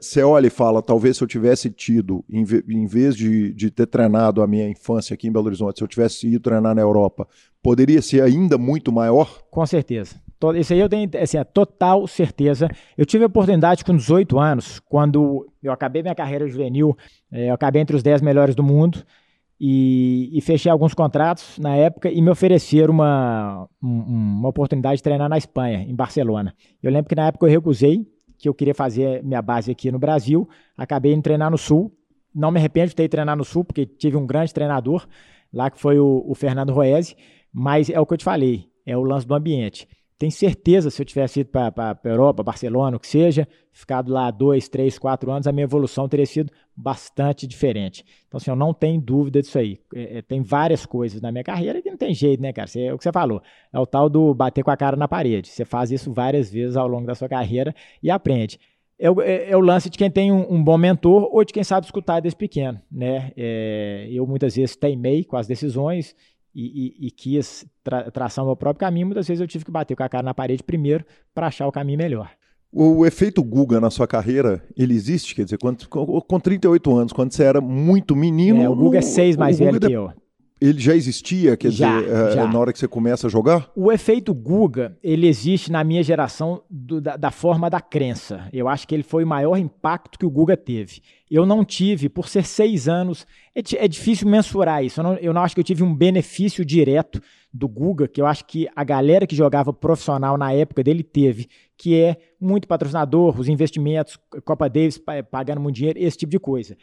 Você olha e fala: talvez se eu tivesse tido, em, em vez de, de ter treinado a minha infância aqui em Belo Horizonte, se eu tivesse ido treinar na Europa, poderia ser ainda muito maior? Com certeza. Isso aí eu tenho assim, a total certeza. Eu tive a oportunidade com 18 anos, quando eu acabei minha carreira juvenil, é, eu acabei entre os 10 melhores do mundo e, e fechei alguns contratos na época e me ofereceram uma, uma oportunidade de treinar na Espanha, em Barcelona. Eu lembro que na época eu recusei, que eu queria fazer minha base aqui no Brasil, acabei indo treinar no Sul. Não me arrependo de ter ido treinar no Sul, porque tive um grande treinador lá, que foi o, o Fernando Roese, mas é o que eu te falei, é o lance do ambiente. Tenho certeza, se eu tivesse ido para a Europa, Barcelona, o que seja, ficado lá dois, três, quatro anos, a minha evolução teria sido bastante diferente. Então, assim, eu não tenho dúvida disso aí. É, é, tem várias coisas na minha carreira que não tem jeito, né, cara? Você, é o que você falou. É o tal do bater com a cara na parede. Você faz isso várias vezes ao longo da sua carreira e aprende. É o, é, é o lance de quem tem um, um, bom mentor ou de quem sabe escutar desde pequeno, né? É, eu muitas vezes teimei com as decisões e, e, e quis tra traçar o meu próprio caminho, muitas vezes eu tive que bater com a cara na parede primeiro para achar o caminho melhor. O efeito Guga na sua carreira, ele existe? Quer dizer, quando, com 38 anos, quando você era muito menino. É, o Guga é seis mais velho que eu. Ele já existia, quer já, dizer, é, já. na hora que você começa a jogar? O efeito Guga, ele existe na minha geração do, da, da, forma da crença. Eu acho que ele foi o maior impacto que o Guga teve. Eu não tive, por ser seis anos, é, é difícil mensurar isso. Eu não, eu não acho que eu tive um benefício direto do Guga, que eu acho que a galera que jogava profissional na época dele teve, que é muito patrocinador, os investimentos, Copa Davis pagando muito dinheiro, esse tipo de coisa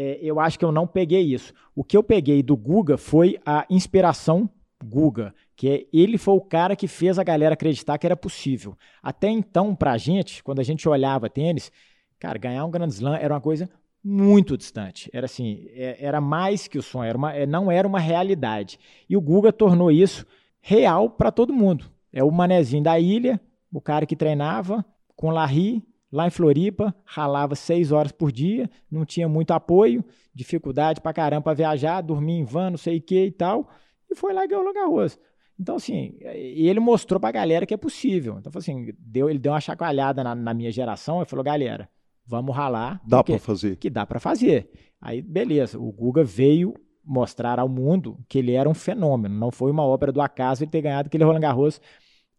é, eu acho que eu não peguei isso. O que eu peguei do Guga foi a inspiração Guga, que é, ele foi o cara que fez a galera acreditar que era possível. Até então, pra gente, quando a gente olhava tênis, cara, ganhar um Grand Slam era uma coisa muito distante. Era assim, é, era mais que o sonho, era uma, é, não era uma realidade. E o Guga tornou isso real para todo mundo. É o manezinho da ilha, o cara que treinava com Larry, lá em Floripa, ralava seis horas por dia, não tinha muito apoio, dificuldade pra caramba pra viajar, dormia em van, não sei o que e tal, e foi lá e ganhou o Garros. Então, assim, ele mostrou pra galera que é possível. Então, assim, deu, ele deu uma chacoalhada na, na minha geração e falou, galera, vamos ralar. Dá para fazer. Que dá para fazer. Aí, beleza, o Guga veio mostrar ao mundo que ele era um fenômeno. Não foi uma obra do acaso ele ter ganhado aquele Roland Garros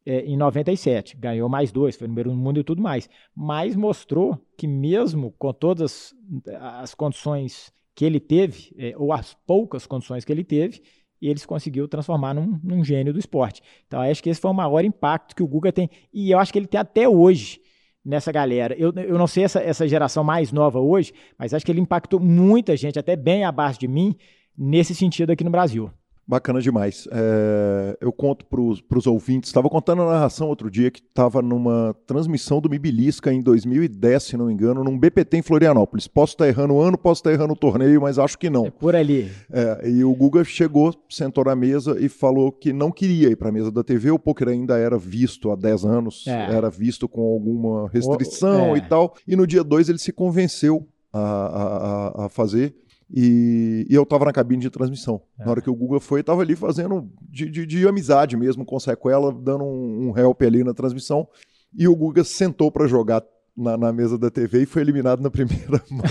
é, em 97. Ganhou mais dois, foi número um no mundo e tudo mais. Mas mostrou que, mesmo com todas as condições que ele teve, é, ou as poucas condições que ele teve, ele se conseguiu transformar num, num, gênio do esporte. Então, acho que esse foi o maior impacto que o Guga tem. E eu acho que ele tem até hoje nessa galera. Eu, eu não sei essa, essa geração mais nova hoje, mas acho que ele impactou muita gente, até bem abaixo de mim, nesse sentido aqui no Brasil. Bacana demais. É, eu conto para os ouvintes. Estava contando a narração outro dia que estava numa transmissão do Mibilisca em 2010, se não me engano, num BPT em Florianópolis. Posso estar errando o ano, posso estar errando o torneio, mas acho que não. É por ali. É, e o Guga chegou, sentou na mesa e falou que não queria ir para a mesa da TV. O poker ainda era visto há 10 anos, é. era visto com alguma restrição o, é. e tal. E no dia 2 ele se convenceu a, a, a fazer. E, e eu estava na cabine de transmissão. É. Na hora que o Guga foi, estava ali fazendo de, de, de, amizade mesmo com sequela, dando um, um help ali na transmissão. E o Guga sentou para jogar na, na, mesa da TV e foi eliminado na primeira mão.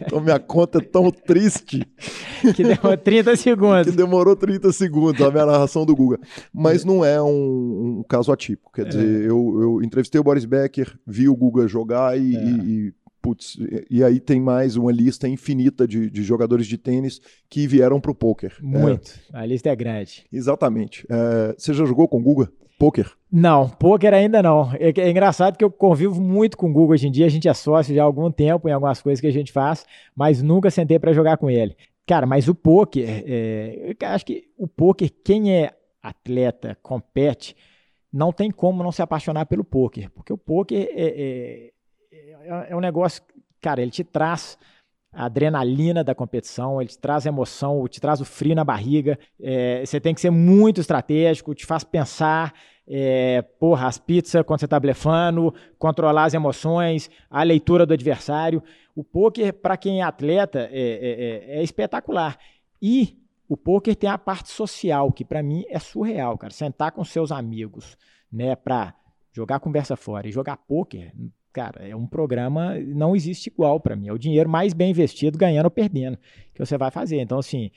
então minha conta é tão triste. que demorou 30 segundos. que demorou 30 segundos a minha narração do Guga. Mas não é um, um caso atípico. Quer é. dizer, eu, eu, entrevistei o Boris Becker, vi o Guga jogar e, é. e, e Putz, e aí tem mais uma lista infinita de, de jogadores de tênis que vieram para o poker. Muito. É, a lista é grande. Exatamente. É, você já jogou com o Guga? Poker? Não, poker ainda não. É, é, engraçado que eu convivo muito com o Guga hoje em dia. A gente é sócio já há algum tempo em algumas coisas que a gente faz, mas nunca sentei para jogar com ele. Cara, mas o poker, é, eu acho que o poker, quem é atleta, compete, não tem como não se apaixonar pelo poker, porque o poker é, é é, é um negócio, cara, ele te traz a adrenalina da competição, ele te traz emoção, te traz o frio na barriga. É, você tem que ser muito estratégico, te faz pensar. É, porra, as pizzas quando você está blefando, controlar as emoções, a leitura do adversário. O poker, para quem é atleta, é, é, é, é espetacular. E o poker tem a parte social, que para mim é surreal, cara. Sentar com seus amigos, né, para jogar conversa fora e jogar poker, cara, é um programa, não existe igual para mim. É o dinheiro mais bem investido, ganhando ou perdendo, que você vai fazer. Então, assim,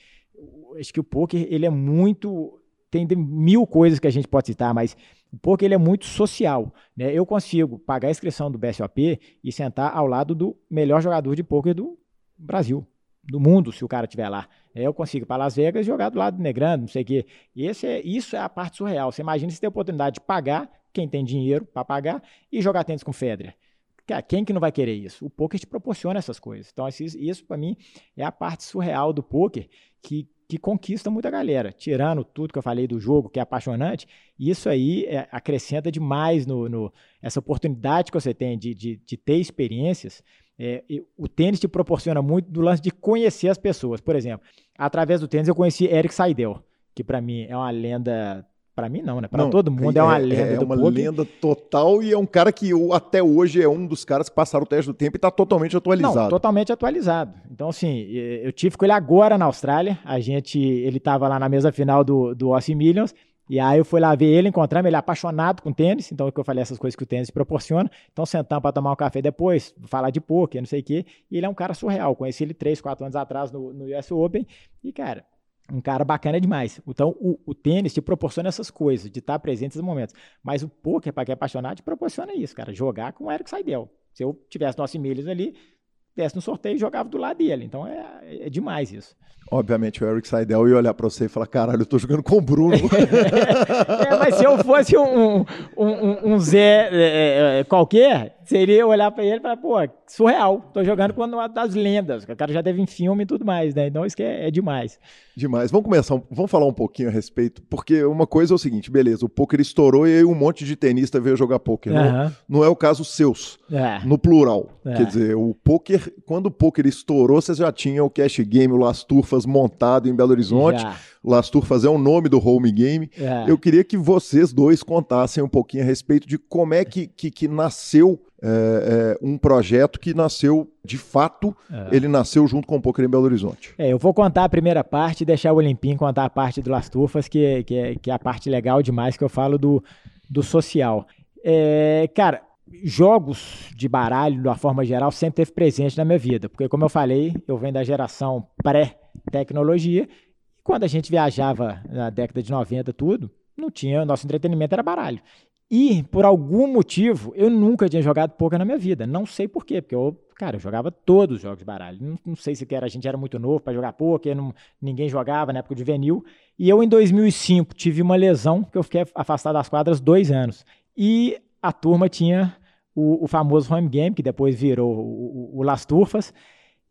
acho que o poker, ele é muito. Tem mil coisas que a gente pode citar, mas o poker ele é muito social. Né? Eu consigo pagar a inscrição do BSOP e sentar ao lado do melhor jogador de poker do Brasil, do mundo, se o cara estiver lá. Eu consigo ir para Las Vegas e jogar do lado do Negrando, não sei o quê. Esse é, isso é a parte surreal. Você imagina se tem a oportunidade de pagar, quem tem dinheiro para pagar, e jogar tênis com Federer. Cara, quem que não vai querer isso? O poker te proporciona essas coisas. Então, isso para mim é a parte surreal do poker que, que conquista muita galera. Tirando tudo que eu falei do jogo, que é apaixonante, isso aí é, acrescenta demais no, no, essa oportunidade que você tem de, de, de ter experiências. É, o tênis te proporciona muito do lance de conhecer as pessoas. Por exemplo, através do tênis eu conheci Eric Seidel, que para mim é uma lenda para mim não, né? Para todo mundo é, é uma lenda é, uma poker. lenda total e é um cara que eu, até hoje é um dos caras que passaram o teste do tempo e está totalmente atualizado. Não, totalmente atualizado. Então assim, eu tive com ele agora na Austrália. A gente, ele estava lá na mesa final do do Aussie Millions e aí eu fui lá ver ele, encontramos ele é apaixonado com tênis, então é que eu falei essas coisas que o tênis proporciona. Então sentamos para tomar um café depois, falar de poker, não sei o quê. E ele é um cara surreal. Conheci ele três, quatro anos atrás no, no US Open e cara um cara bacana demais. Então, o, o, tênis te proporciona essas coisas, de estar presente nesses momentos. Mas o poker, para quem é apaixonado, te proporciona isso, cara. Jogar com o Eric Seidel. Se eu tivesse nossos milhas ali, desse no sorteio e jogava do lado dele. Então, é, é demais isso. Obviamente, o Eric Seidel ia olhar para você e falar: caralho, eu tô jogando com o Bruno. é, mas se eu fosse um, um, um, um Zé é, é, qualquer, seria olhar para ele e falar: pô, surreal, tô jogando com uma das lendas. O cara já teve em filme e tudo mais, né? Então isso que é, é demais. Demais. Vamos começar, vamos falar um pouquinho a respeito, porque uma coisa é o seguinte: beleza, o poker estourou e aí um monte de tenista veio jogar poker. Uhum. Não, não, é o caso seus, é. no plural. É. Quer dizer, o poker, quando o poker estourou, você já tinha o Cash Game, o Las Turfas montado em Belo Horizonte. Já. Las Turfas é o nome do home game. É. Eu queria que vocês dois contassem um pouquinho a respeito de como é que, que, que nasceu é, é, um projeto que nasceu, de fato, é. ele nasceu junto com o Poker em Belo Horizonte. É, eu vou contar a primeira parte e deixar o Olimpim contar a parte do Las Turfas, que, que, é, que é a parte legal demais que eu falo do, do social. É, cara, jogos de baralho, de uma forma geral, sempre teve presente na minha vida, porque, como eu falei, eu venho da geração pré-tecnologia, e quando a gente viajava na década de 90, tudo, não tinha, nosso entretenimento era baralho. E, por algum motivo, eu nunca tinha jogado poker na minha vida. Não sei por quê, porque eu, cara, eu jogava todos os jogos de baralho. Não, não sei se era, a gente era muito novo para jogar poker, não, ninguém jogava na época de juvenil. E eu, em 2005, tive uma lesão que eu fiquei afastado das quadras dois anos. E a turma tinha o, o famoso home game, que depois virou o, o, o Las Turfas.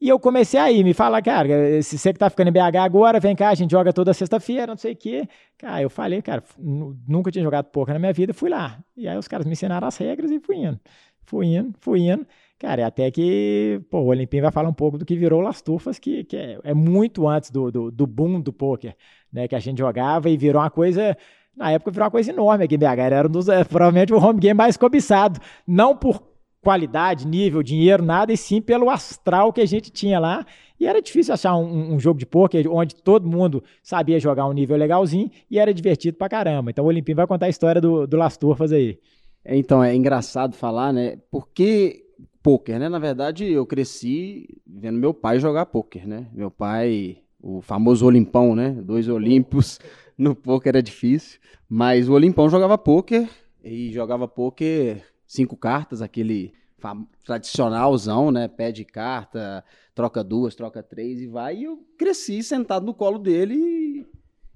E eu comecei aí, me fala, cara, se você que tá ficando em BH agora, vem cá, a gente joga toda sexta-feira, não sei o quê. Cara, eu falei, cara, nunca tinha jogado poker na minha vida, fui lá. E aí os caras me ensinaram as regras e fui indo. Fui indo, fui indo. Cara, até que, pô, o Olimpim vai falar um pouco do que virou Las Turfas, que, que é, é muito antes do, do, do boom do poker, né? Que a gente jogava e virou uma coisa na época virou uma coisa enorme aqui em BH. Era um dos, é, provavelmente o home game mais cobiçado. Não por qualidade, nível, dinheiro, nada, e sim pelo astral que a gente tinha lá. E era difícil achar um, um jogo de pôquer onde todo mundo sabia jogar um nível legalzinho e era divertido pra caramba. Então o Olimpinho vai contar a história do, do Las Turfas aí. Então, é engraçado falar, né? Porque pôquer, né? Na verdade, eu cresci vendo meu pai jogar pôquer, né? Meu pai, o famoso Olimpão, né? Dois Olímpicos no poker era difícil. Mas o Olimpão jogava poker e jogava poker cinco cartas, aquele tradicionalzão, né? Pé de carta, troca duas, troca três e vai. E eu cresci sentado no colo dele e,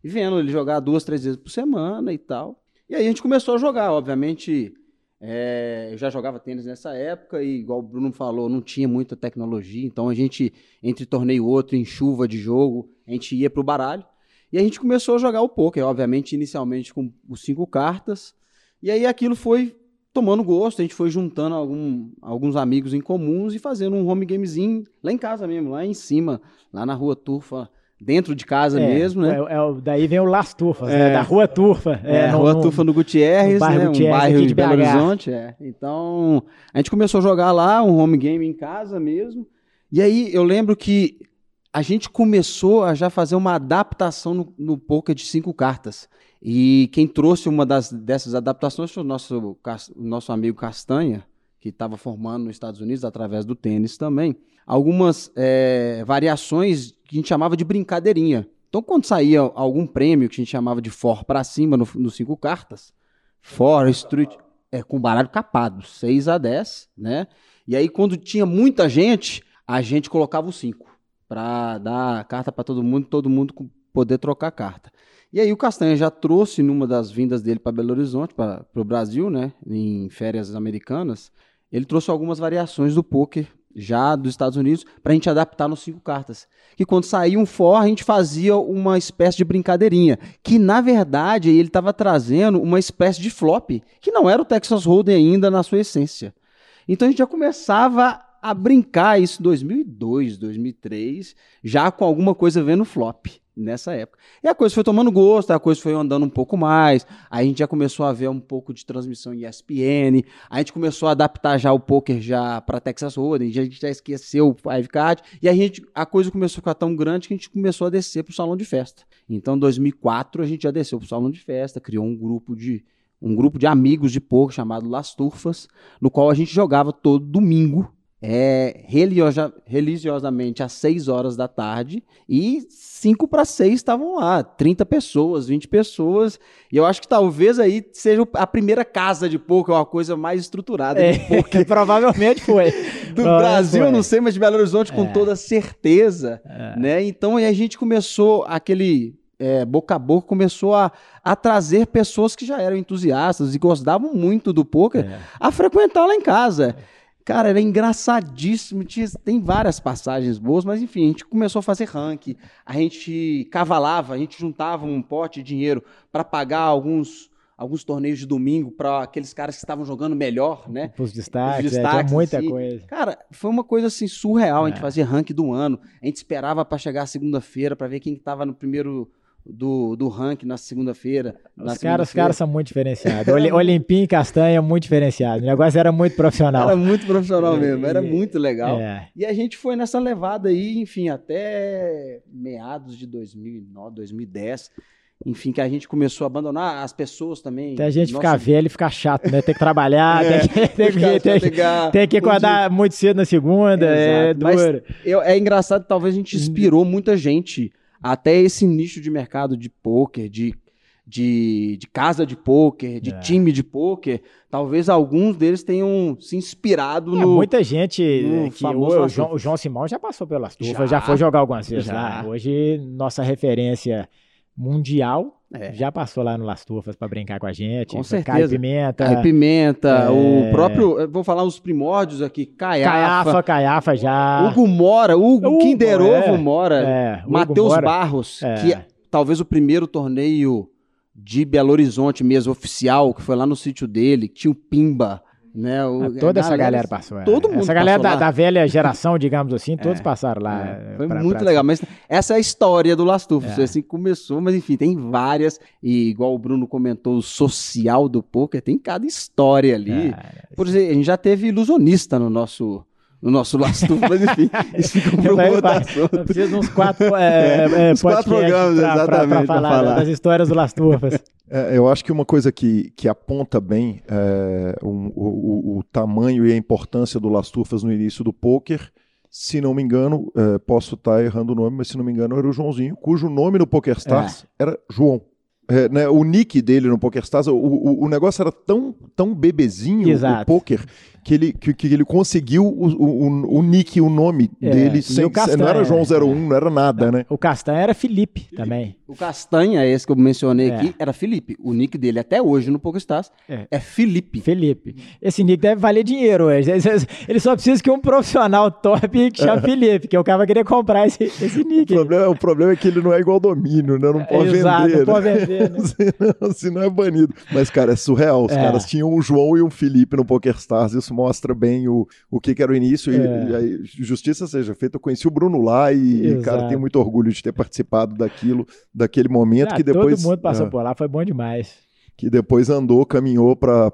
vendo ele jogar duas, três vezes por semana e tal. E aí a gente começou a jogar, obviamente. É, eu já jogava tênis nessa época e, igual o Bruno falou, não tinha muita tecnologia. Então a gente, entre torneio outro, em chuva de jogo, a gente ia pro baralho. E a gente começou a jogar o poker, obviamente, inicialmente com os cinco cartas. E aí aquilo foi tomando gosto, a gente foi juntando algum, alguns amigos em comuns e fazendo um home gamezinho lá em casa mesmo, lá em cima, lá na rua Turfa, dentro de casa é, mesmo, né? É, é, daí vem o Las Turfas, né? é, né? Da Rua Turfa. É, no, Rua no, Turfa no Gutierrez, no né? Gutierrez, um bairro de, de Belo Horizonte. É. Então, a gente começou a jogar lá, um home game em casa mesmo. E aí eu lembro que a gente começou a já fazer uma adaptação no, no poker de cinco cartas. E quem trouxe uma das, dessas adaptações foi o nosso, o nosso amigo Castanha, que estava formando nos Estados Unidos através do tênis também. Algumas é, variações que a gente chamava de brincadeirinha. Então, quando saía algum prêmio que a gente chamava de for para cima no, no cinco cartas, for, street, é, com baralho capado, 6 a 10, né? E aí, quando tinha muita gente, a gente colocava o 5 para dar carta para todo mundo, todo mundo poder trocar carta. E aí o Castanha já trouxe numa das vindas dele para Belo Horizonte, para o Brasil, né, em férias americanas, ele trouxe algumas variações do poker já dos Estados Unidos para a gente adaptar nos cinco cartas. Que quando saía um for, a gente fazia uma espécie de brincadeirinha, que na verdade ele estava trazendo uma espécie de flop, que não era o Texas Hold'em ainda na sua essência. Então a gente já começava a brincar isso em 2002, 2003, já com alguma coisa vendo flop nessa época. E a coisa foi tomando gosto, a coisa foi andando um pouco mais, a gente já começou a ver um pouco de transmissão em ESPN, a gente começou a adaptar já o poker já para Texas Hold'em, a gente já esqueceu o Five Card, e a gente a coisa começou a ficar tão grande que a gente começou a descer para o salão de festa. Então, em 2004 a gente já desceu para o salão de festa, criou um grupo de um grupo de amigos de poker chamado Las Turfas, no qual a gente jogava todo domingo é, religiosa, religiosamente às 6 horas da tarde e 5 para 6 estavam lá, 30 pessoas, 20 pessoas. E eu acho que talvez aí seja a primeira casa de poker, uma coisa mais estruturada É, de poker provavelmente foi. do Provavelmente Brasil, foi. não sei, mas de Belo Horizonte com É. toda certeza, É. né? Então aí a gente começou aquele é, boca a boca começou a, a trazer pessoas que já eram entusiastas e gostavam muito do poker É. a frequentar lá em casa. Cara, era engraçadíssimo. tinha- tem várias passagens boas, mas enfim, a gente começou a fazer ranking. A gente cavalava, a gente juntava um pote de dinheiro para pagar alguns, alguns torneios de domingo para aqueles caras que estavam jogando melhor, né? Os destaques, Os é, destaques, tinha muita assim. coisa. Cara, foi uma coisa assim surreal. A gente É. fazia ranking do ano. A gente esperava para chegar segunda-feira para ver quem estava no primeiro do, do ranking na segunda-feira. Os caras, os segunda-feira. caras são muito diferenciados. Oli- Olimpinho e Castanha, muito diferenciado. O negócio era muito profissional. Era muito profissional mesmo, era muito legal. É. E a gente foi nessa levada aí, enfim, até meados de 2009, 2010. Enfim, que a gente começou a abandonar as pessoas também. Até a gente Nossa, ficar velho e ficar chato, né? Tem que trabalhar, É, tem, que, tem, os que, tem, que, tem que acordar muito cedo na segunda, é mas- duro. Eu- é engraçado, talvez a gente inspirou muita gente até esse nicho de mercado de pôquer, de, de, de casa de pôquer, de É. time de pôquer. Talvez alguns deles tenham se inspirado É, no. muita gente no que o, o João, o João Simão já passou pelas tufas, Já. já, foi jogar algumas vezes Já. lá. Hoje, nossa referência mundial É. já passou lá no Las Tufas para brincar com a gente. Com certeza. Pimenta, Caio Pimenta, É. o próprio. Vou falar os primórdios aqui. Caiafa. Caiafa, Caiafa já. Hugo Mora, Hugo, Hugo, Kinder é. Mora. é, Matheus. Barros, É. que é talvez o primeiro torneio de Belo Horizonte mesmo, oficial, que foi lá no sítio dele, que tinha o Pimba, né? O- Ah, a toda essa galera passou. é. todo mundo Essa galera da, da velha geração, digamos assim, todos É, passaram lá. É, é, foi pra- muito pra- legal, mas essa é a história do Lastufo, É. assim que começou, mas enfim, tem várias, e igual o Bruno comentou, o social do poker, tem cada história ali. É, Por exemplo, a gente já teve ilusionista no nosso, no nosso Lastufo, mas enfim, isso fica para um outro vai- assunto. Eu preciso de uns quatro, é, é, Uns quatro programas, pra- exatamente, pra falar, falar. das histórias do Las Turfas. É, eu acho que uma coisa que, que aponta bem é, um- o, o- o tamanho e a importância do Las Turfas no início do poker, se não me engano, é, posso estar errando o nome, mas se não me engano era o Joãozinho, cujo nome no PokerStars era João. É, né, o nick dele no PokerStars, o, o, o negócio era tão, tão bebezinho, Exato. o poker, que ele, que, que ele conseguiu o, o, o nick, o nome É, dele, sem, o Castanha, não era João é. 01, não era nada, né? O Castanha era Felipe também. O Castanha, esse que eu mencionei É. aqui, era Felipe. O nick dele até hoje no PokerStars É. é, Felipe. Felipe. Esse nick deve valer dinheiro hoje. Ele só precisa que um profissional top que chama Felipe, que o cara vai querer comprar esse, esse O nick. problema, o problema é que ele não é igual domínio, né? Não pode Exato, vender. não né? pode vender, né? senão, senão é banido. Mas, cara, é surreal. Os É. caras tinham um João e um Felipe no PokerStars. Isso mostra bem o, o que, que era o início. E- É. E, aí, justiça seja feita, eu conheci o Bruno lá e, Exato. cara, tenho muito orgulho de ter participado daquilo, daquele momento Ah, que depois. Todo mundo passou é, por lá, foi bom demais. que depois andou, caminhou para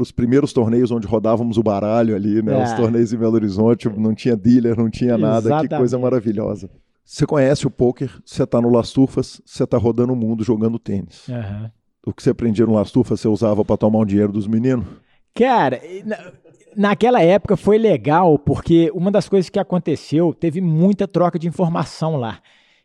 os primeiros torneios onde rodávamos o baralho ali, né? Os É. torneios em Belo Horizonte, não tinha dealer, não tinha nada. Que Exatamente. coisa maravilhosa. Você conhece o poker, você tá no Las Tufas, você tá rodando o mundo jogando tênis. Aham. O que você aprendia no Las Tufas, você usava para tomar um dinheiro dos meninos? Cara, na- naquela época foi legal, porque uma das coisas que aconteceu, teve muita troca de informação lá.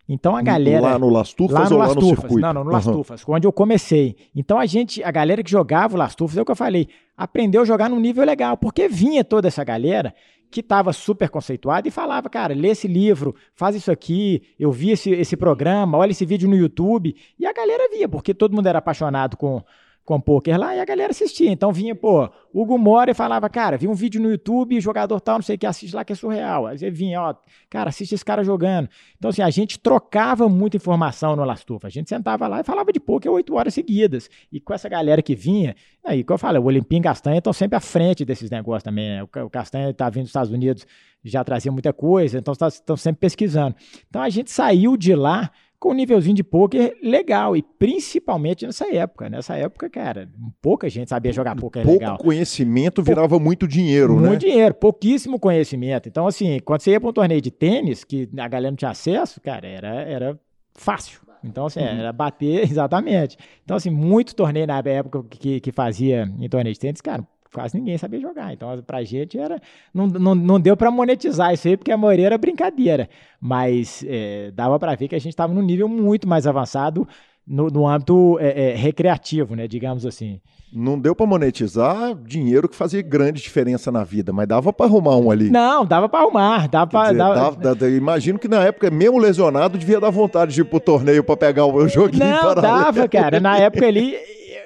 Então a galera. Lá no Las Tufas Lá no ou lá no circuito? Não, não, no Las Aham. Tufas, onde eu comecei. Então a gente, a galera que jogava o Las Tufas, é o que eu falei, aprendeu a jogar num nível legal, porque vinha toda essa galera que estava super conceituada e falava, cara, lê esse livro, faz isso aqui, eu vi esse, esse programa, olha esse vídeo no YouTube. E a galera via, porque todo mundo era apaixonado com, com poker lá e a galera assistia. Então vinha, pô, Hugo Mora e falava, cara, vi um vídeo no YouTube, jogador tal, não sei o que, assiste lá que é surreal. Aí você vinha, ó, cara, assiste esse cara jogando. Então, assim, a gente trocava muita informação no Lastufa. A gente sentava lá e falava de poker oito horas seguidas. E com essa galera que vinha, aí, como eu falei, o Olimpinho e Castanha estão sempre à frente desses negócios também, né? O Ca- O Castanha tá vindo dos Estados Unidos, já trazia muita coisa, então estão sempre pesquisando. Então a gente saiu de lá com um nívelzinho de poker legal, e principalmente nessa época. Nessa época, cara, pouca gente sabia jogar poker Pouco legal. conhecimento virava muito dinheiro, Muito né? dinheiro, pouquíssimo conhecimento. Então, assim, quando você ia para um torneio de tênis, que a galera não tinha acesso, cara, era, era fácil. Então, assim, era bater, exatamente. Então, assim, muito torneio na época que, que fazia em torneio de tênis, cara, quase ninguém sabia jogar. Então, pra gente era. Não, não, não deu para monetizar isso aí, porque a maioria era brincadeira. Mas é, dava para ver que a gente estava num nível muito mais avançado no, no âmbito é, é, recreativo, né? Digamos assim. Não deu para monetizar dinheiro que fazia grande diferença na vida, mas dava para arrumar um ali. Não, dava para arrumar, dava para. Dava... imagino que na época, mesmo lesionado, devia dar vontade de ir pro torneio para pegar o joguinho. Não, dava, cara. Na época ali,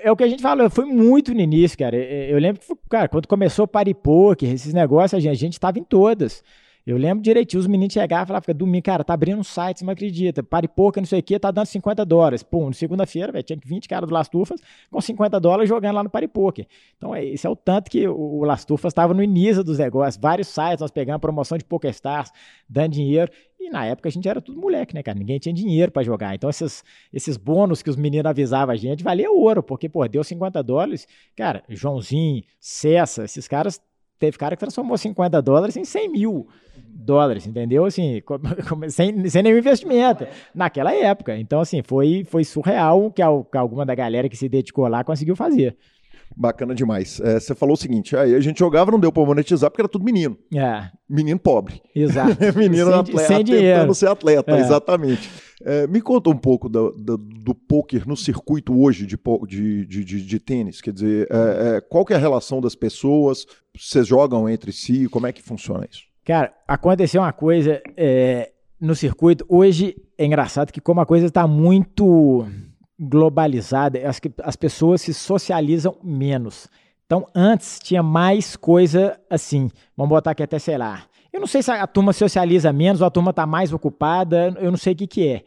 é o que a gente falou, foi muito no início, cara. Eu lembro cara, quando começou o Paripoker, esses negócios, a gente, a gente tava em todas. Eu lembro direitinho, os meninos chegavam e falavam, fica domingo, cara, tá abrindo um site, você não acredita, pare pouca, não sei o que, tá dando 50 dólares. Pum, segunda-feira, velho, tinha 20 caras do Lastufas com 50 dólares jogando lá no Paripoker. Então, é, esse é o tanto que o, o Lastufas estava no início dos negócios. Vários sites, nós pegamos promoção de PokerStars, dando dinheiro. E na época a gente era tudo moleque, né, cara? Ninguém tinha dinheiro para jogar. Então, esses, esses bônus que os meninos avisavam a gente, valia ouro, porque, pô, deu 50 dólares. Cara, Joãozinho, Cessa, esses caras teve cara que transformou 50 dólares em 100 mil dólares, entendeu? Assim, sem, sem nenhum investimento naquela época. Então, assim, foi, foi surreal que, que alguma da galera que se dedicou lá conseguiu fazer. Bacana demais. É, você falou o seguinte: aí a gente jogava, não deu para monetizar porque era tudo menino. É. Menino pobre. Exato. menino sem, atleta, sem tentando ser atleta, é. exatamente. É, me conta um pouco do, do, do poker no circuito hoje de, de, de, de, de tênis. Quer dizer, é, é, qual que é a relação das pessoas? Vocês jogam entre si? Como é que funciona isso? Cara, aconteceu uma coisa é, no circuito. Hoje é engraçado que, como a coisa está muito globalizada, as, as pessoas se socializam menos. Então, antes tinha mais coisa assim. Vamos botar aqui até, sei lá. Eu não sei se a turma socializa menos ou a turma está mais ocupada, eu não sei o que, que é.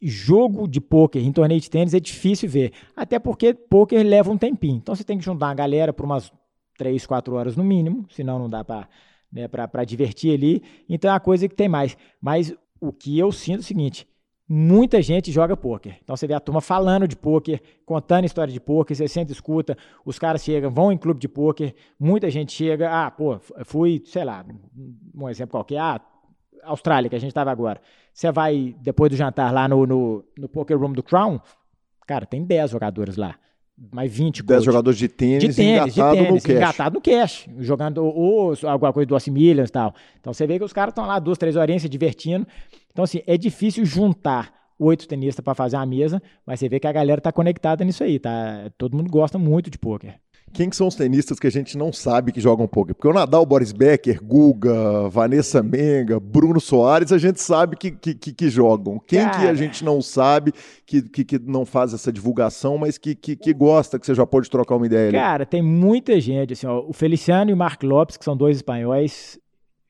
Jogo de pôquer em torneio de tênis é difícil ver. Até porque pôquer leva um tempinho. Então você tem que juntar a galera por umas 3, 4 horas no mínimo, senão não dá para né, divertir ali. Então é uma coisa que tem mais. Mas o que eu sinto é o seguinte: muita gente joga pôquer. Então você vê a turma falando de pôquer, contando história de pôquer, você sempre escuta, os caras chegam, vão em clube de pôquer, muita gente chega, ah, pô, fui, sei lá, um exemplo qualquer, ah, Austrália, que a gente estava agora. Você vai, depois do jantar, lá no, no, no Poker Room do Crown, cara, tem 10 jogadores lá mais 20 10 jogadores de tênis, de tênis engatado de tênis, no cash. Engatado no cash, jogando ou, ou alguma coisa do Ossi Millions e tal. Então você vê que os caras estão lá duas, três horinhas se divertindo. Então, assim, é difícil juntar oito tenistas para fazer a mesa, mas você vê que a galera tá conectada nisso aí, tá? Todo mundo gosta muito de pôquer. Quem que são os tenistas que a gente não sabe que jogam pôquer? Porque o Nadal, Boris Becker, Guga, Vanessa Menga, Bruno Soares, a gente sabe que, que, que, que jogam. Quem Cara... que a gente não sabe, que, que, que, não faz essa divulgação, mas que, que, que gosta, que você já pode trocar uma ideia ali? Cara, tem muita gente, assim, ó, o Feliciano e o Mark Lopes, que são dois espanhóis,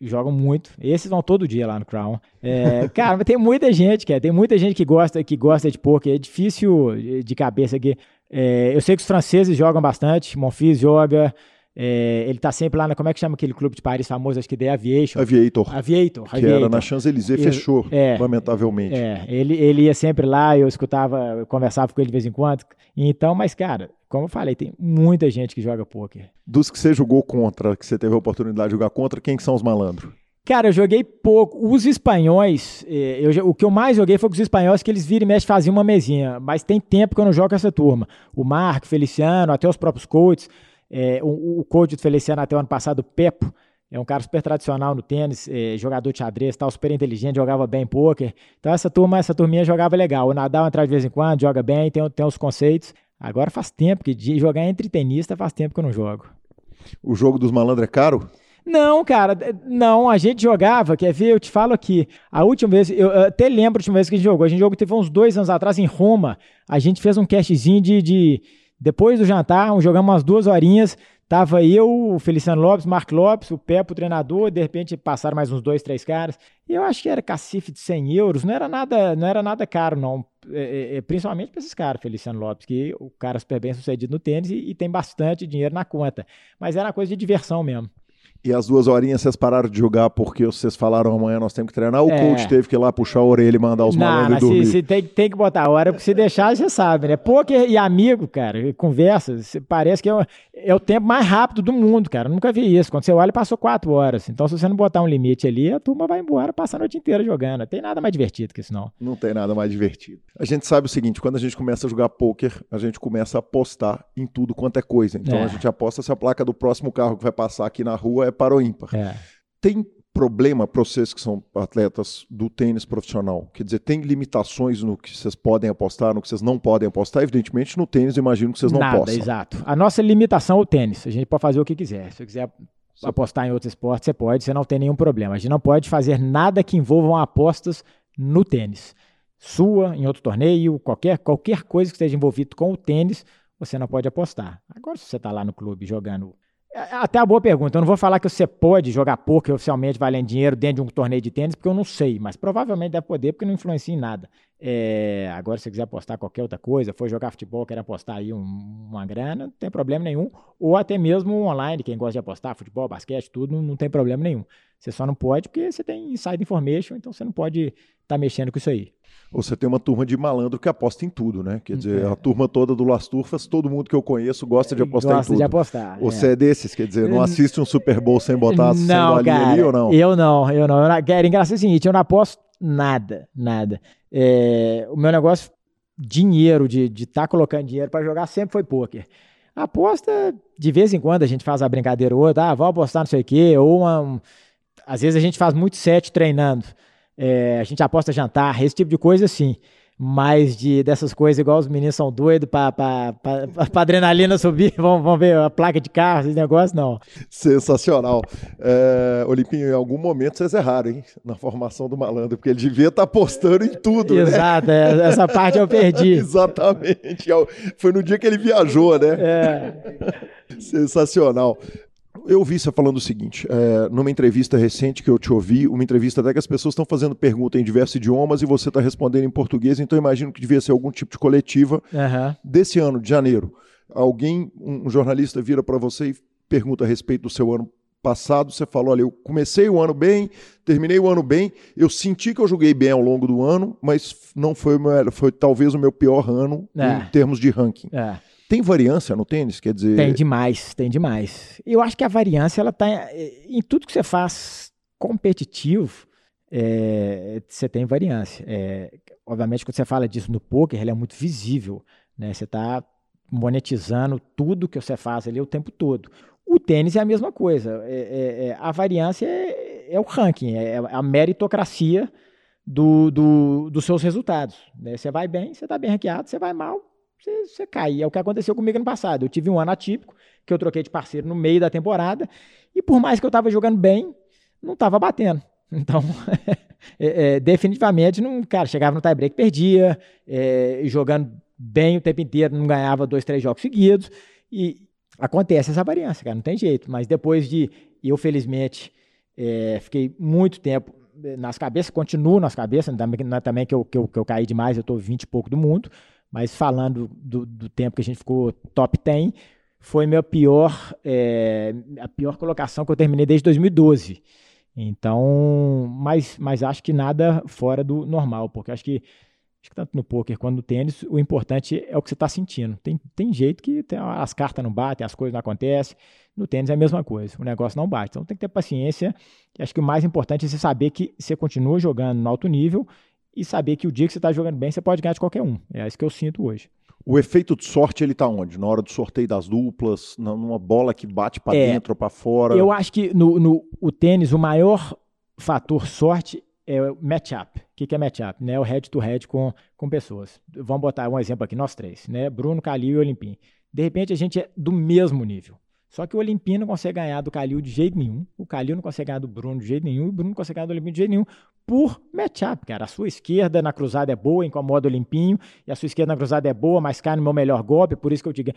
jogam muito. Esses vão todo dia lá no Crown. É, cara, mas tem muita gente, cara. Tem muita gente que gosta, que gosta de poker. É difícil de cabeça aqui. É, eu sei que os franceses jogam bastante. Monfils joga. É, ele tá sempre lá na. Como é que chama aquele clube de Paris famoso? Acho que é Aviation. Aviator. Aviator. Que Aviator. era na Champs-Élysées, fechou, é, lamentavelmente. É, ele, ele ia sempre lá, eu escutava, eu conversava com ele de vez em quando. Então, mas, cara, como eu falei, tem muita gente que joga poker. Dos que você jogou contra, que você teve a oportunidade de jogar contra, quem que são os malandros? Cara, eu joguei pouco. Os espanhóis, é, eu, o que eu mais joguei foi com os espanhóis, que eles viram e mexe faziam uma mesinha. Mas tem tempo que eu não jogo com essa turma. O Marco, Feliciano, até os próprios coaches. É, o, o coach do Feliciano até o ano passado, o Pepo, é um cara super tradicional no tênis, é, jogador de xadrez, tal, super inteligente, jogava bem poker. Então essa turma, essa turminha jogava legal. O Nadal entra de vez em quando, joga bem, tem, tem os conceitos. Agora faz tempo que de jogar entre tenista faz tempo que eu não jogo. O jogo dos malandros é caro? Não, cara, não, a gente jogava, quer ver, eu te falo aqui, a última vez, eu até lembro a última vez que a gente jogou, a gente jogou, teve uns dois anos atrás em Roma, a gente fez um cashzinho de, de depois do jantar, jogamos umas duas horinhas, tava eu, o Feliciano Lopes, Mark Lopes, o Pepe, o treinador, de repente passaram mais uns dois, três caras. E eu acho que era cacife de 100 euros, não era nada, não era nada caro, não. É, é, é principalmente para esses caras, Feliciano Lopes, que o cara super bem sucedido no tênis e, e, tem bastante dinheiro na conta. Mas era coisa de diversão mesmo. E as duas horinhas vocês pararam de jogar porque vocês falaram amanhã nós temos que treinar, o é. coach teve que ir lá puxar a orelha e mandar os malandros dormir. Se, se tem, tem que botar a hora, porque se deixar, você sabe, né? Poker e amigo, cara, conversa, parece que é o, é o tempo mais rápido do mundo, cara. Eu nunca vi isso. Quando você olha, passou quatro horas. Então, se você não botar um limite ali, a turma vai embora, passa a noite inteira jogando. Não tem nada mais divertido que isso, não. Não tem nada mais divertido. A gente sabe o seguinte, quando a gente começa a jogar poker, a gente começa a apostar em tudo quanto é coisa. Então, é. a gente aposta se a placa do próximo carro que vai passar aqui na rua é para o ímpar. É. Tem problema para vocês que são atletas do tênis profissional? Quer dizer, tem limitações no que vocês podem apostar, no que vocês não podem apostar? Evidentemente, no tênis, imagino que vocês não Nada, possam. Exato. A nossa limitação é o tênis. A gente pode fazer o que quiser. Se você quiser você... apostar em outros esportes, você pode, você não tem nenhum problema. A gente não pode fazer nada que envolvam apostas no tênis. Sua, em outro torneio, qualquer, qualquer coisa que esteja envolvido com o tênis, você não pode apostar. Agora, se você está lá no clube jogando até a boa pergunta. Eu não vou falar que você pode jogar poker oficialmente valendo dinheiro dentro de um torneio de tênis, porque eu não sei, mas provavelmente deve poder, porque não influencia em nada. É, agora, se você quiser apostar qualquer outra coisa, for jogar futebol, quer apostar aí um, uma grana, não tem problema nenhum. Ou até mesmo online, quem gosta de apostar, futebol, basquete, tudo, não, não tem problema nenhum. Você só não pode porque você tem inside information, então você não pode tá mexendo com isso aí. Você tem uma turma de malandro que aposta em tudo, né? Quer dizer, é. a turma toda do Las Turfas, todo mundo que eu conheço gosta de apostar gosta em tudo. de apostar. É. você é desses, quer dizer, não assiste um Super Bowl sem botar não, sendo cara, ali ou não? Eu não, eu não. Eu não cara, engraçado é o seguinte, eu não aposto nada, nada. É, o meu negócio, dinheiro, de estar tá colocando dinheiro para jogar, sempre foi pôquer. Aposta, de vez em quando a gente faz a brincadeira ou outra, ah, vou apostar não sei o quê, ou uma... Às vezes a gente faz muito set treinando. É, a gente aposta jantar, esse tipo de coisa, sim. Mas de, dessas coisas, igual os meninos são doidos para adrenalina subir, vamos, vamos ver a placa de carro, esse negócio, não. Sensacional. É, Olimpinho, em algum momento vocês erraram, hein? Na formação do malandro, porque ele devia estar tá apostando em tudo. Né? Exato, né? é, essa parte eu perdi. Exatamente. É foi no dia que ele viajou, né? É. Sensacional eu ouvi você falando o seguinte, é, numa entrevista recente que eu te ouvi, uma entrevista até que as pessoas estão fazendo pergunta em diversos idiomas e você está respondendo em português, então imagino que devia ser algum tipo de coletiva. Uhum. Desse ano, de janeiro, alguém, um jornalista vira para você e pergunta a respeito do seu ano passado, você falou, olha, eu comecei o ano bem, terminei o ano bem, eu senti que eu joguei bem ao longo do ano, mas não foi, meu, foi talvez o meu pior ano é. em termos de ranking. É. Tem variância no tênis? Quer dizer. Tem demais, tem demais. Eu acho que a variância ela está em, tudo que você faz competitivo. É, você tem variância. É, obviamente, quando você fala disso no poker, ele é muito visível. Né? Você está monetizando tudo que você faz ali o tempo todo. O tênis é a mesma coisa. É, é, é a variância é, é, o ranking, é, é a meritocracia do, do, dos seus resultados. Né? Você vai bem, você está bem ranqueado, você vai mal, você, você cai. É o que aconteceu comigo no passado. Eu tive um ano atípico, que eu troquei de parceiro no meio da temporada, e por mais que eu estava jogando bem, não estava batendo. Então, é, é, definitivamente, não, cara, chegava no tie-break, perdia, é, jogando bem o tempo inteiro, não ganhava dois, três jogos seguidos, e acontece essa variância, cara, não tem jeito. Mas depois de, eu felizmente, é, fiquei muito tempo nas cabeças, continuo nas cabeças, não é também que eu, que eu, que eu caí demais, eu estou 20 e pouco do mundo, mas falando do, do tempo que a gente ficou top 10, foi meu pior, é, a pior colocação que eu terminei desde 2012. Então, mas, mas acho que nada fora do normal, porque acho que, acho que tanto no poker quanto no tênis, o importante é o que você está sentindo. Tem, tem jeito que tem, as cartas não batem, as coisas não acontecem. No tênis é a mesma coisa, o negócio não bate. Então tem que ter paciência. Acho que o mais importante é você saber que você continua jogando no alto nível e saber que o dia que você está jogando bem, você pode ganhar de qualquer um. É isso que eu sinto hoje. O efeito de sorte ele está onde? Na hora do sorteio das duplas, numa bola que bate para é, dentro ou para fora? Eu acho que no, no o tênis o maior fator sorte é o matchup. O que, que é matchup? Né? O head-to-head com, com pessoas. Vamos botar um exemplo aqui, nós três, né? Bruno, Calil e Olimpim. De repente a gente é do mesmo nível. Só que o Olimpinho não consegue ganhar do Calil de jeito nenhum. O Calil não consegue ganhar do Bruno de jeito nenhum. E o Bruno não consegue ganhar do Olimpinho de jeito nenhum. Por matchup, cara. A sua esquerda na cruzada é boa, incomoda o Olimpinho. E a sua esquerda na cruzada é boa, mas cai no meu melhor golpe. Por isso que eu digo.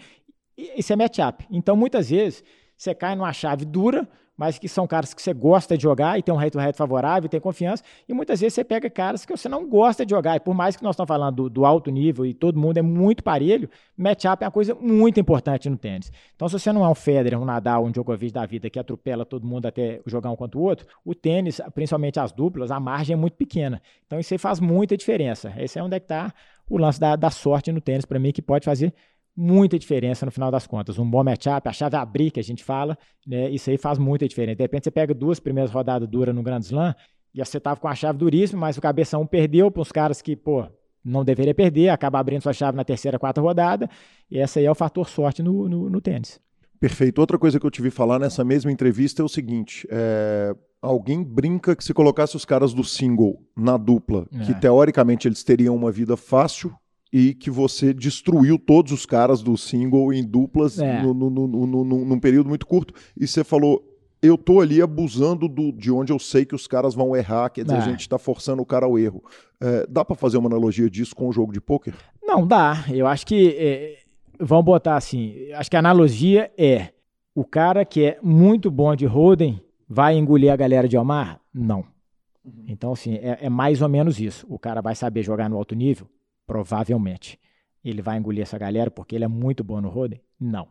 Isso é matchup. Então, muitas vezes, você cai numa chave dura mas que são caras que você gosta de jogar e tem um head-to-head favorável, tem confiança, e muitas vezes você pega caras que você não gosta de jogar, e por mais que nós estamos falando do, do alto nível e todo mundo é muito parelho, matchup é uma coisa muito importante no tênis. Então, se você não é um Federer, um Nadal, um Djokovic da vida que atropela todo mundo até jogar um contra o outro, o tênis, principalmente as duplas, a margem é muito pequena. Então, isso aí faz muita diferença. Esse é onde é que está o lance da, da sorte no tênis, para mim, que pode fazer muita diferença no final das contas. Um bom matchup, a chave abrir que a gente fala, né? Isso aí faz muita diferença. De repente você pega duas primeiras rodadas duras no Grand Slam e você tava com a chave duríssima, mas o cabeção perdeu para os caras que, pô, não deveria perder, acaba abrindo sua chave na terceira, quarta rodada, e essa aí é o fator sorte no, no, no tênis. Perfeito. Outra coisa que eu te vi falar nessa mesma entrevista é o seguinte: é... alguém brinca que se colocasse os caras do single na dupla, é. que teoricamente eles teriam uma vida fácil, e que você destruiu todos os caras do single em duplas é. no, no, no, no, num período muito curto. E você falou, eu tô ali abusando do, de onde eu sei que os caras vão errar, quer dizer, é. a gente está forçando o cara ao erro. É, dá para fazer uma analogia disso com o jogo de pôquer? Não, dá. Eu acho que, é, vamos botar assim, acho que a analogia é, o cara que é muito bom de Roden vai engolir a galera de Omar? Não. Uhum. Então, assim, é, é mais ou menos isso. O cara vai saber jogar no alto nível? Provavelmente. Ele vai engolir essa galera porque ele é muito bom no Roden? Não.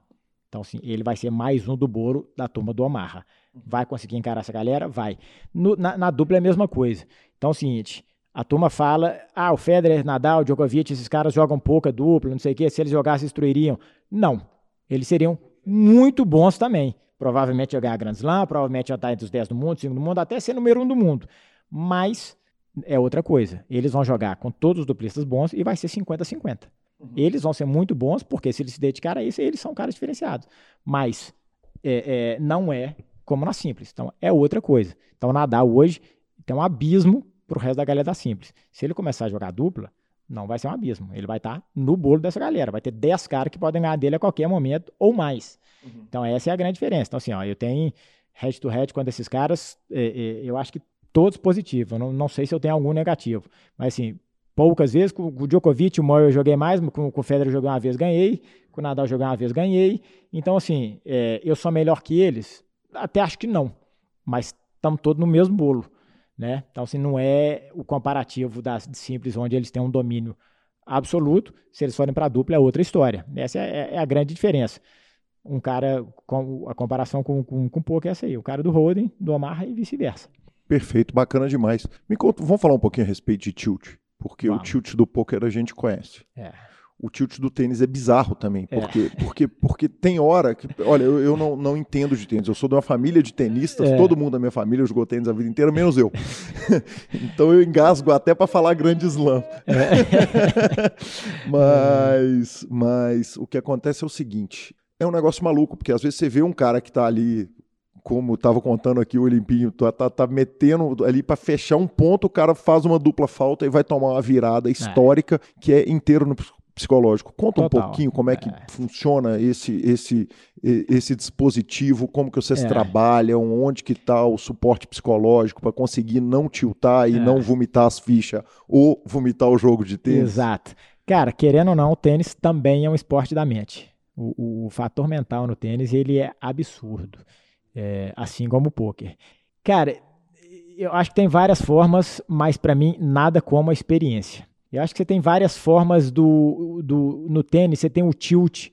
Então, assim, ele vai ser mais um do boro da turma do Omarra. Vai conseguir encarar essa galera? Vai. No, na, na, dupla é a mesma coisa. Então é o seguinte, a turma fala, ah, o Federer, Nadal, Djokovic, esses caras jogam pouca dupla, não sei o quê, se eles jogassem, destruiriam. Não. Eles seriam muito bons também. Provavelmente jogar a Grand Slam, provavelmente já estar entre os 10 do mundo, 5 do mundo, até ser número 1 do mundo. Mas é outra coisa. Eles vão jogar com todos os duplistas bons e vai ser 50-50. Uhum. Eles vão ser muito bons, porque se eles se dedicarem a isso, eles são caras diferenciados. Mas é, é, não é como na Simples. Então, é outra coisa. Então, Nadal hoje tem um abismo pro resto da galera da Simples. Se ele começar a jogar dupla, não vai ser um abismo. Ele vai estar tá no bolo dessa galera. Vai ter 10 caras que podem ganhar dele a qualquer momento ou mais. Uhum. Então, essa é a grande diferença. Então, assim, ó, eu tenho head-to-head com esses caras, é, é, eu acho que todos positivos. Não, não sei se eu tenho algum negativo. Mas, assim, poucas vezes. Com o Djokovic, o Murray eu joguei mais, com, com o Federer eu joguei uma vez, ganhei. Com o Nadal eu joguei uma vez, ganhei. Então, assim, é, eu sou melhor que eles? Até acho que não. Mas estamos todos no mesmo bolo. Né? Então, assim, não é o comparativo das simples, onde eles têm um domínio absoluto. Se eles forem para a dupla, é outra história. Essa é, é, a grande diferença. Um cara, com a comparação com, com, com o é essa aí. O cara do Roden, do Omar e vice-versa. Perfeito, bacana demais. Me conta, vamos falar um pouquinho a respeito de tilt. Porque Vamos. o tilt do poker a gente conhece. É. O tilt do tênis é bizarro também, é. porque, é. porque, porque tem hora que. Olha, eu, eu não, não entendo de tênis. Eu sou de uma família de tenistas, é. todo mundo da minha família jogou tênis a vida inteira, menos eu. então eu engasgo até para falar grande slam. É. mas, mas o que acontece é o seguinte: é um negócio maluco, porque às vezes você vê um cara que está ali como estava contando aqui o Olimpinho, tá, tá, tá metendo ali para fechar um ponto, o cara faz uma dupla falta e vai tomar uma virada histórica é. que é inteiro no psicológico. Conta Total. um pouquinho como é que é. funciona esse, esse, esse dispositivo, como que vocês é. trabalham, onde que está o suporte psicológico para conseguir não tiltar e é. não vomitar as fichas ou vomitar o jogo de tênis. Exato. Cara, querendo ou não, o tênis também é um esporte da mente. O, o fator mental no tênis ele é absurdo é, assim como o poker. Cara, eu acho que tem várias formas, mas para mim nada como a experiência. Eu acho que você tem várias formas do, do no tênis, você tem o tilt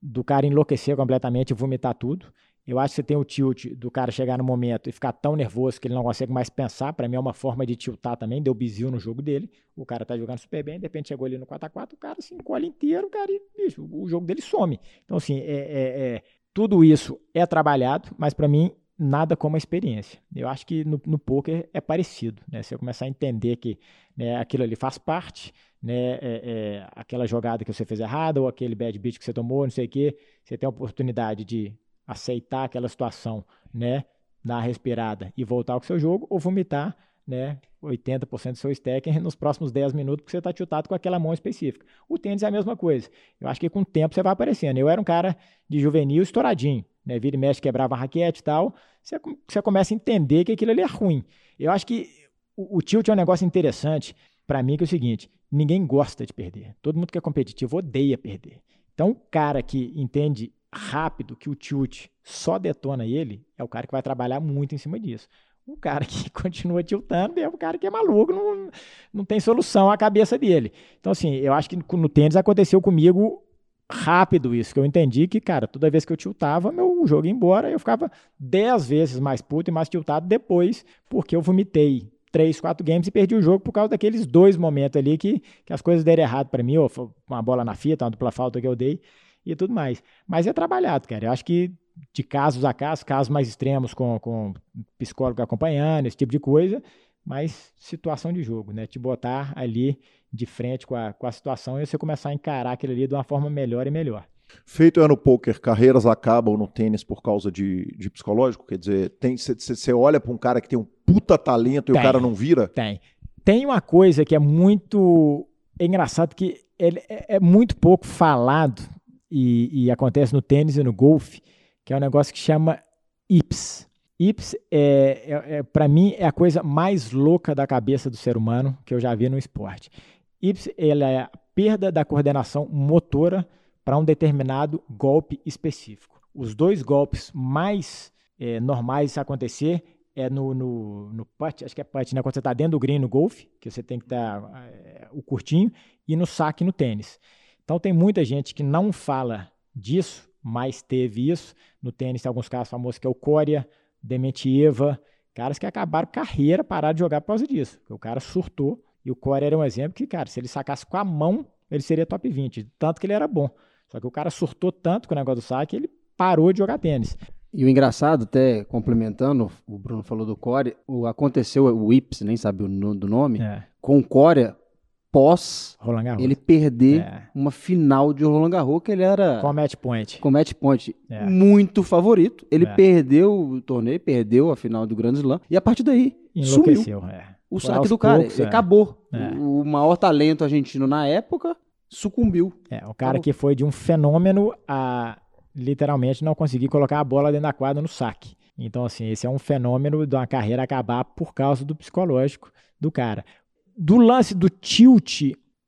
do cara enlouquecer completamente e vomitar tudo. Eu acho que você tem o tilt do cara chegar no momento e ficar tão nervoso que ele não consegue mais pensar. Para mim é uma forma de tiltar também, deu bizil no jogo dele. O cara tá jogando super bem, de repente chegou ali no 4x4, o cara se encolhe inteiro, cara, e bicho, o jogo dele some. Então, assim, é, é, é tudo isso é trabalhado, mas para mim nada como a experiência. Eu acho que no, no poker é parecido, né? Você começar a entender que né, aquilo ali faz parte, né? É, é, aquela jogada que você fez errada ou aquele bad beat que você tomou, não sei o quê, você tem a oportunidade de aceitar aquela situação, né? Dar uma respirada e voltar ao seu jogo ou vomitar né, 80% do seu stack nos próximos 10 minutos, porque você está chutado com aquela mão específica. O tênis é a mesma coisa. Eu acho que com o tempo você vai aparecendo. Eu era um cara de juvenil estouradinho, né, vira e mexe, quebrava raquete e tal. Você, você começa a entender que aquilo ali é ruim. Eu acho que o, o tilt é um negócio interessante para mim, que é o seguinte: ninguém gosta de perder. Todo mundo que é competitivo odeia perder. Então, o cara que entende rápido que o tilt só detona ele, é o cara que vai trabalhar muito em cima disso. O cara que continua tiltando é o cara que é maluco, não, não tem solução à cabeça dele. Então, assim, eu acho que no tênis aconteceu comigo rápido isso, que eu entendi que, cara, toda vez que eu tiltava, meu jogo ia embora, eu ficava dez vezes mais puto e mais tiltado depois, porque eu vomitei três, quatro games e perdi o jogo por causa daqueles dois momentos ali que, que as coisas deram errado para mim, ou uma bola na fita, uma dupla falta que eu dei e tudo mais. Mas é trabalhado, cara. Eu acho que de casos a casos, casos mais extremos com, com psicólogo acompanhando, esse tipo de coisa, mas situação de jogo, né? Te botar ali de frente com a, com a situação e você começar a encarar aquilo ali de uma forma melhor e melhor. Feito é no poker, carreiras acabam no tênis por causa de, de psicológico? Quer dizer, você olha para um cara que tem um puta talento tem, e o cara não vira? Tem. Tem uma coisa que é muito é engraçado que ele é, é muito pouco falado e, e, acontece no tênis e no golfe, que é um negócio que chama IPS. IPS, é, é, é para mim, é a coisa mais louca da cabeça do ser humano que eu já vi no esporte. IPS é a perda da coordenação motora para um determinado golpe específico. Os dois golpes mais é, normais acontecer é no, no, no putt, acho que é putt, né? Quando você está dentro do green no golfe, que você tem que dar é, o curtinho, e no saque no tênis. Então tem muita gente que não fala disso, mas teve isso. No tênis tem alguns casos famosos que é o Coria, Dementieva, caras que acabaram carreira, pararam de jogar por causa disso. O cara surtou e o Coria era um exemplo que, cara, se ele sacasse com a mão, ele seria top 20, tanto que ele era bom. Só que o cara surtou tanto com o negócio do saque, ele parou de jogar tênis. E o engraçado, até complementando, o Bruno falou do Core, o, aconteceu o Ips, nem sabe o do nome, é. com o Corea pós ele perder é. uma final de Roland Garros que ele era com match point, com match point é. muito favorito. Ele é. perdeu o torneio, perdeu a final do Grand Slam e a partir daí Enlouqueceu, sumiu. É. O saque do cara poucos, é. acabou. O, o, maior talento argentino na época sucumbiu. É, o cara acabou. que foi de um fenômeno a literalmente não conseguir colocar a bola dentro da quadra no saque. Então, assim, esse é um fenômeno de uma carreira acabar por causa do psicológico do cara do lance do tilt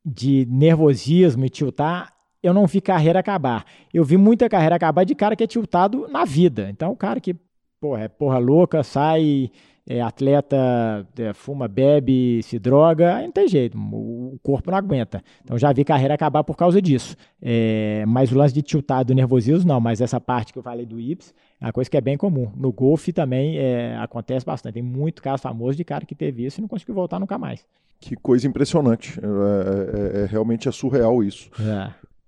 de nervosismo e tiltar, eu não vi carreira acabar. Eu vi muita carreira acabar de cara que é tiltado na vida. Então, o cara que porra, é porra louca, sai, é atleta, é, fuma, bebe, se droga, aí não tem jeito, o corpo não aguenta. Então já vi carreira acabar por causa disso. É, mas o lance de tiltar do nervosismo, não, mas essa parte que eu falei do IPS é uma coisa que é bem comum. No golfe também é, acontece bastante. Tem muito caso famoso de cara que teve isso e não conseguiu voltar nunca mais. Que coisa impressionante. É, é, é, realmente é surreal isso.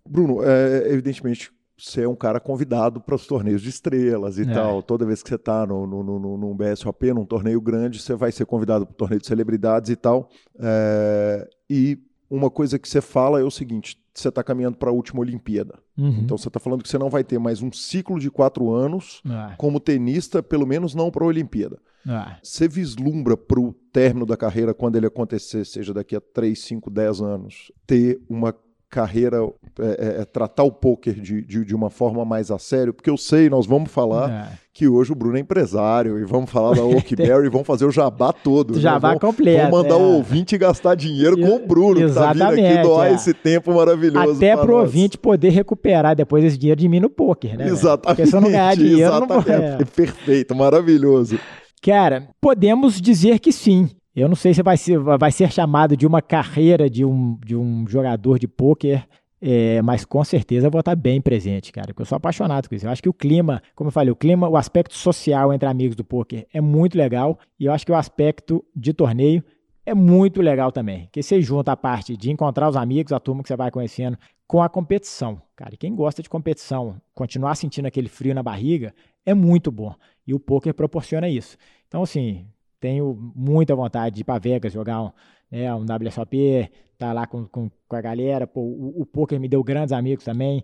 Bruno, evidentemente, você é um cara convidado para os torneios de estrelas e é. tal. Toda vez que você está no, no, no, num BSOP, num torneio grande, você vai ser convidado para o torneio de celebridades e tal. É, e uma coisa que você fala é o seguinte: você está caminhando para a última Olimpíada. Uhum. Então você está falando que você não vai ter mais um ciclo de quatro anos é. como tenista, pelo menos não para a Olimpíada. Ah. Você vislumbra para o término da carreira, quando ele acontecer, seja daqui a 3, 5, 10 anos, ter uma carreira, é, é, é, tratar o poker de, de, de, uma forma mais a sério? Porque eu sei, nós vamos falar é. que hoje o Bruno é empresário e vamos falar da Oakberry e vamos fazer o jabá todo. Né? Jabá né? completo. Vamos mandar é. o ouvinte gastar dinheiro com o Bruno, Exatamente, que tá vindo aqui doar é. esse tempo maravilhoso. Até pro nós. ouvinte poder recuperar depois esse dinheiro de mim no poker, né? Exatamente. Porque se eu não ganhar dinheiro, exatamente. não vou... Perfeito, maravilhoso. Cara, podemos dizer que sim. Eu não sei se vai ser, vai ser chamado de uma carreira de um, de um jogador de pôquer, é, mas com certeza vou estar bem presente, cara, porque eu sou apaixonado com isso. Eu acho que o clima, como eu falei, o clima, o aspecto social entre amigos do pôquer é muito legal e eu acho que o aspecto de torneio é muito legal também. Que você junta a parte de encontrar os amigos, a turma que você vai conhecendo, com a competição. Cara, e quem gosta de competição, continuar sentindo aquele frio na barriga, é muito bom. E o poker proporciona isso. Então, assim, tenho muita vontade de ir para Vegas jogar um, né, um WSOP, tá lá com, com, com a galera. Pô, o, o poker me deu grandes amigos também.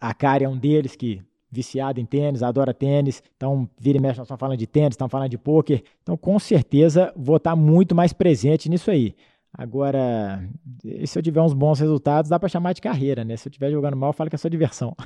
A Kari é um deles que viciado em tênis, adora tênis. Então, vira e mexe, nós estamos falando de tênis, estamos falando de poker. Então, com certeza, vou estar muito mais presente nisso aí. Agora, se eu tiver uns bons resultados, dá para chamar de carreira, né? Se eu estiver jogando mal, falo que é só diversão.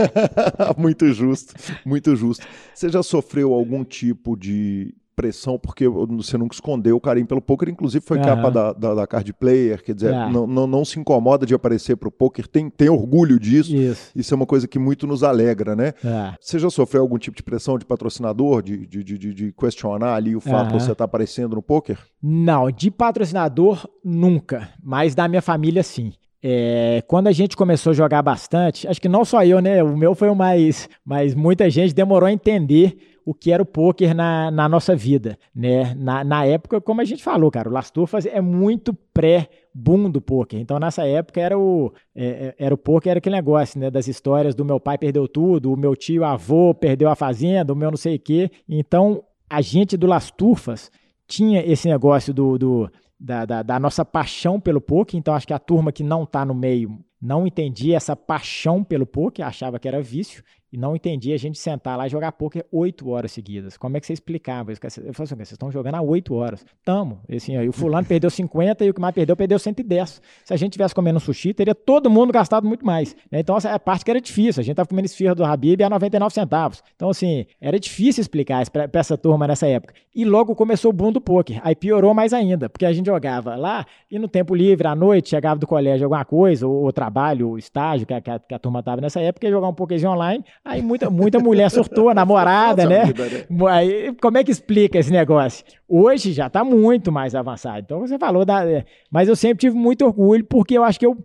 muito justo, muito justo. Você já sofreu algum tipo de pressão, porque você nunca escondeu o carinho pelo poker, inclusive foi uhum. capa da, da, da, Card Player, quer dizer, é. não, não, não, se incomoda de aparecer pro poker, tem, tem orgulho disso. Isso. Isso é uma coisa que muito nos alegra, né? É. Você já sofreu algum tipo de pressão de patrocinador, de, de, de, de questionar ali o fato uhum. de você estar tá aparecendo no poker? Não, de patrocinador nunca, mas da minha família sim. É, quando a gente começou a jogar bastante, acho que não só eu, né? O meu foi o mais, mas muita gente demorou a entender o que era o poker na, na nossa vida, né? Na, na época, como a gente falou, cara, o Las Turfas é muito pré-boom do poker. Então, nessa época, era o, é, é, era o poker, era aquele negócio, né? Das histórias do meu pai perdeu tudo, o meu tio avô perdeu a fazenda, o meu não sei o quê. Então, a gente do Las Turfas tinha esse negócio do, do da, da, da, nossa paixão pelo poker. Então, acho que a turma que não está no meio não entendia essa paixão pelo poker, achava que era vício e não entendia a gente sentar lá e jogar poker oito horas seguidas. Como é que você explicava isso? Eu falei assim, vocês estão jogando há oito horas. Tamo. E, assim, aí, o fulano perdeu 50 e o que mais perdeu, perdeu 110. Se a gente tivesse comendo um sushi, teria todo mundo gastado muito mais. Né? Então, essa é a parte que era difícil. A gente estava comendo esfirra do Habib a 99 centavos. Então, assim, era difícil explicar isso para essa turma nessa época. E logo começou o boom do poker. Aí piorou mais ainda, porque a gente jogava lá e no tempo livre, à noite, chegava do colégio alguma coisa, ou, ou trabalho, ou estágio, que a, que a, que a turma estava nessa época, ia jogar um pokerzinho online. Aí muita, muita mulher surtou, namorada, né? né? Aí, como é que explica esse negócio? Hoje já está muito mais avançado. Então você falou da. É, mas eu sempre tive muito orgulho, porque eu acho que eu,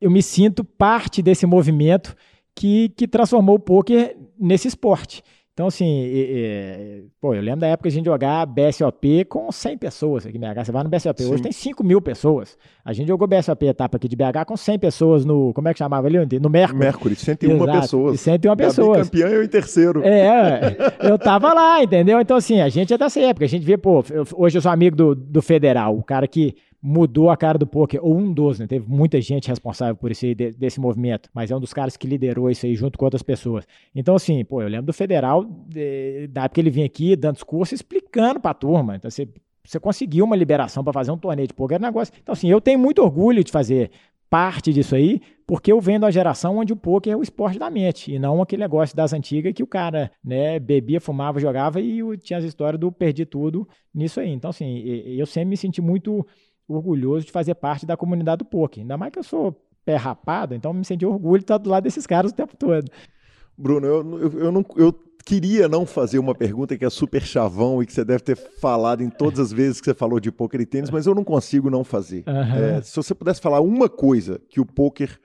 eu me sinto parte desse movimento que, que transformou o poker nesse esporte. Então, assim, pô, eu lembro da época a gente jogar BSOP com 100 pessoas aqui em BH. Você vai no BSOP, Sim. hoje tem 5 mil pessoas. A gente jogou BSOP etapa aqui de BH com 100 pessoas no, como é que chamava ali? No Mercury. Mercury, 101 Exato, pessoas. 101 pessoas. campeão eu em terceiro. É, eu tava lá, entendeu? Então, assim, a gente é dessa época. A gente vê, pô, eu, hoje eu sou amigo do, do Federal, o cara que mudou a cara do poker, ou um dos, né? Teve muita gente responsável por esse, desse movimento, mas é um dos caras que liderou isso aí junto com outras pessoas. Então, assim, pô, eu lembro do Federal, de, da época que ele vinha aqui dando discurso, explicando pra turma. Então, você, você conseguiu uma liberação para fazer um torneio de poker, era um negócio. Então, assim, eu tenho muito orgulho de fazer parte disso aí, porque eu venho da geração onde o poker é o esporte da mente, e não aquele negócio das antigas que o cara, né, bebia, fumava, jogava e tinha as histórias do perdi tudo nisso aí. Então, assim, eu sempre me senti muito orgulhoso de fazer parte da comunidade do poker. Ainda mais que eu sou pé rapado, então me senti orgulho de estar do lado desses caras o tempo todo. Bruno, eu, eu, eu, não, eu queria não fazer uma pergunta que é super chavão e que você deve ter falado em todas as vezes que você falou de poker e tênis, mas eu não consigo não fazer. Uhum. É, se você pudesse falar uma coisa que o poker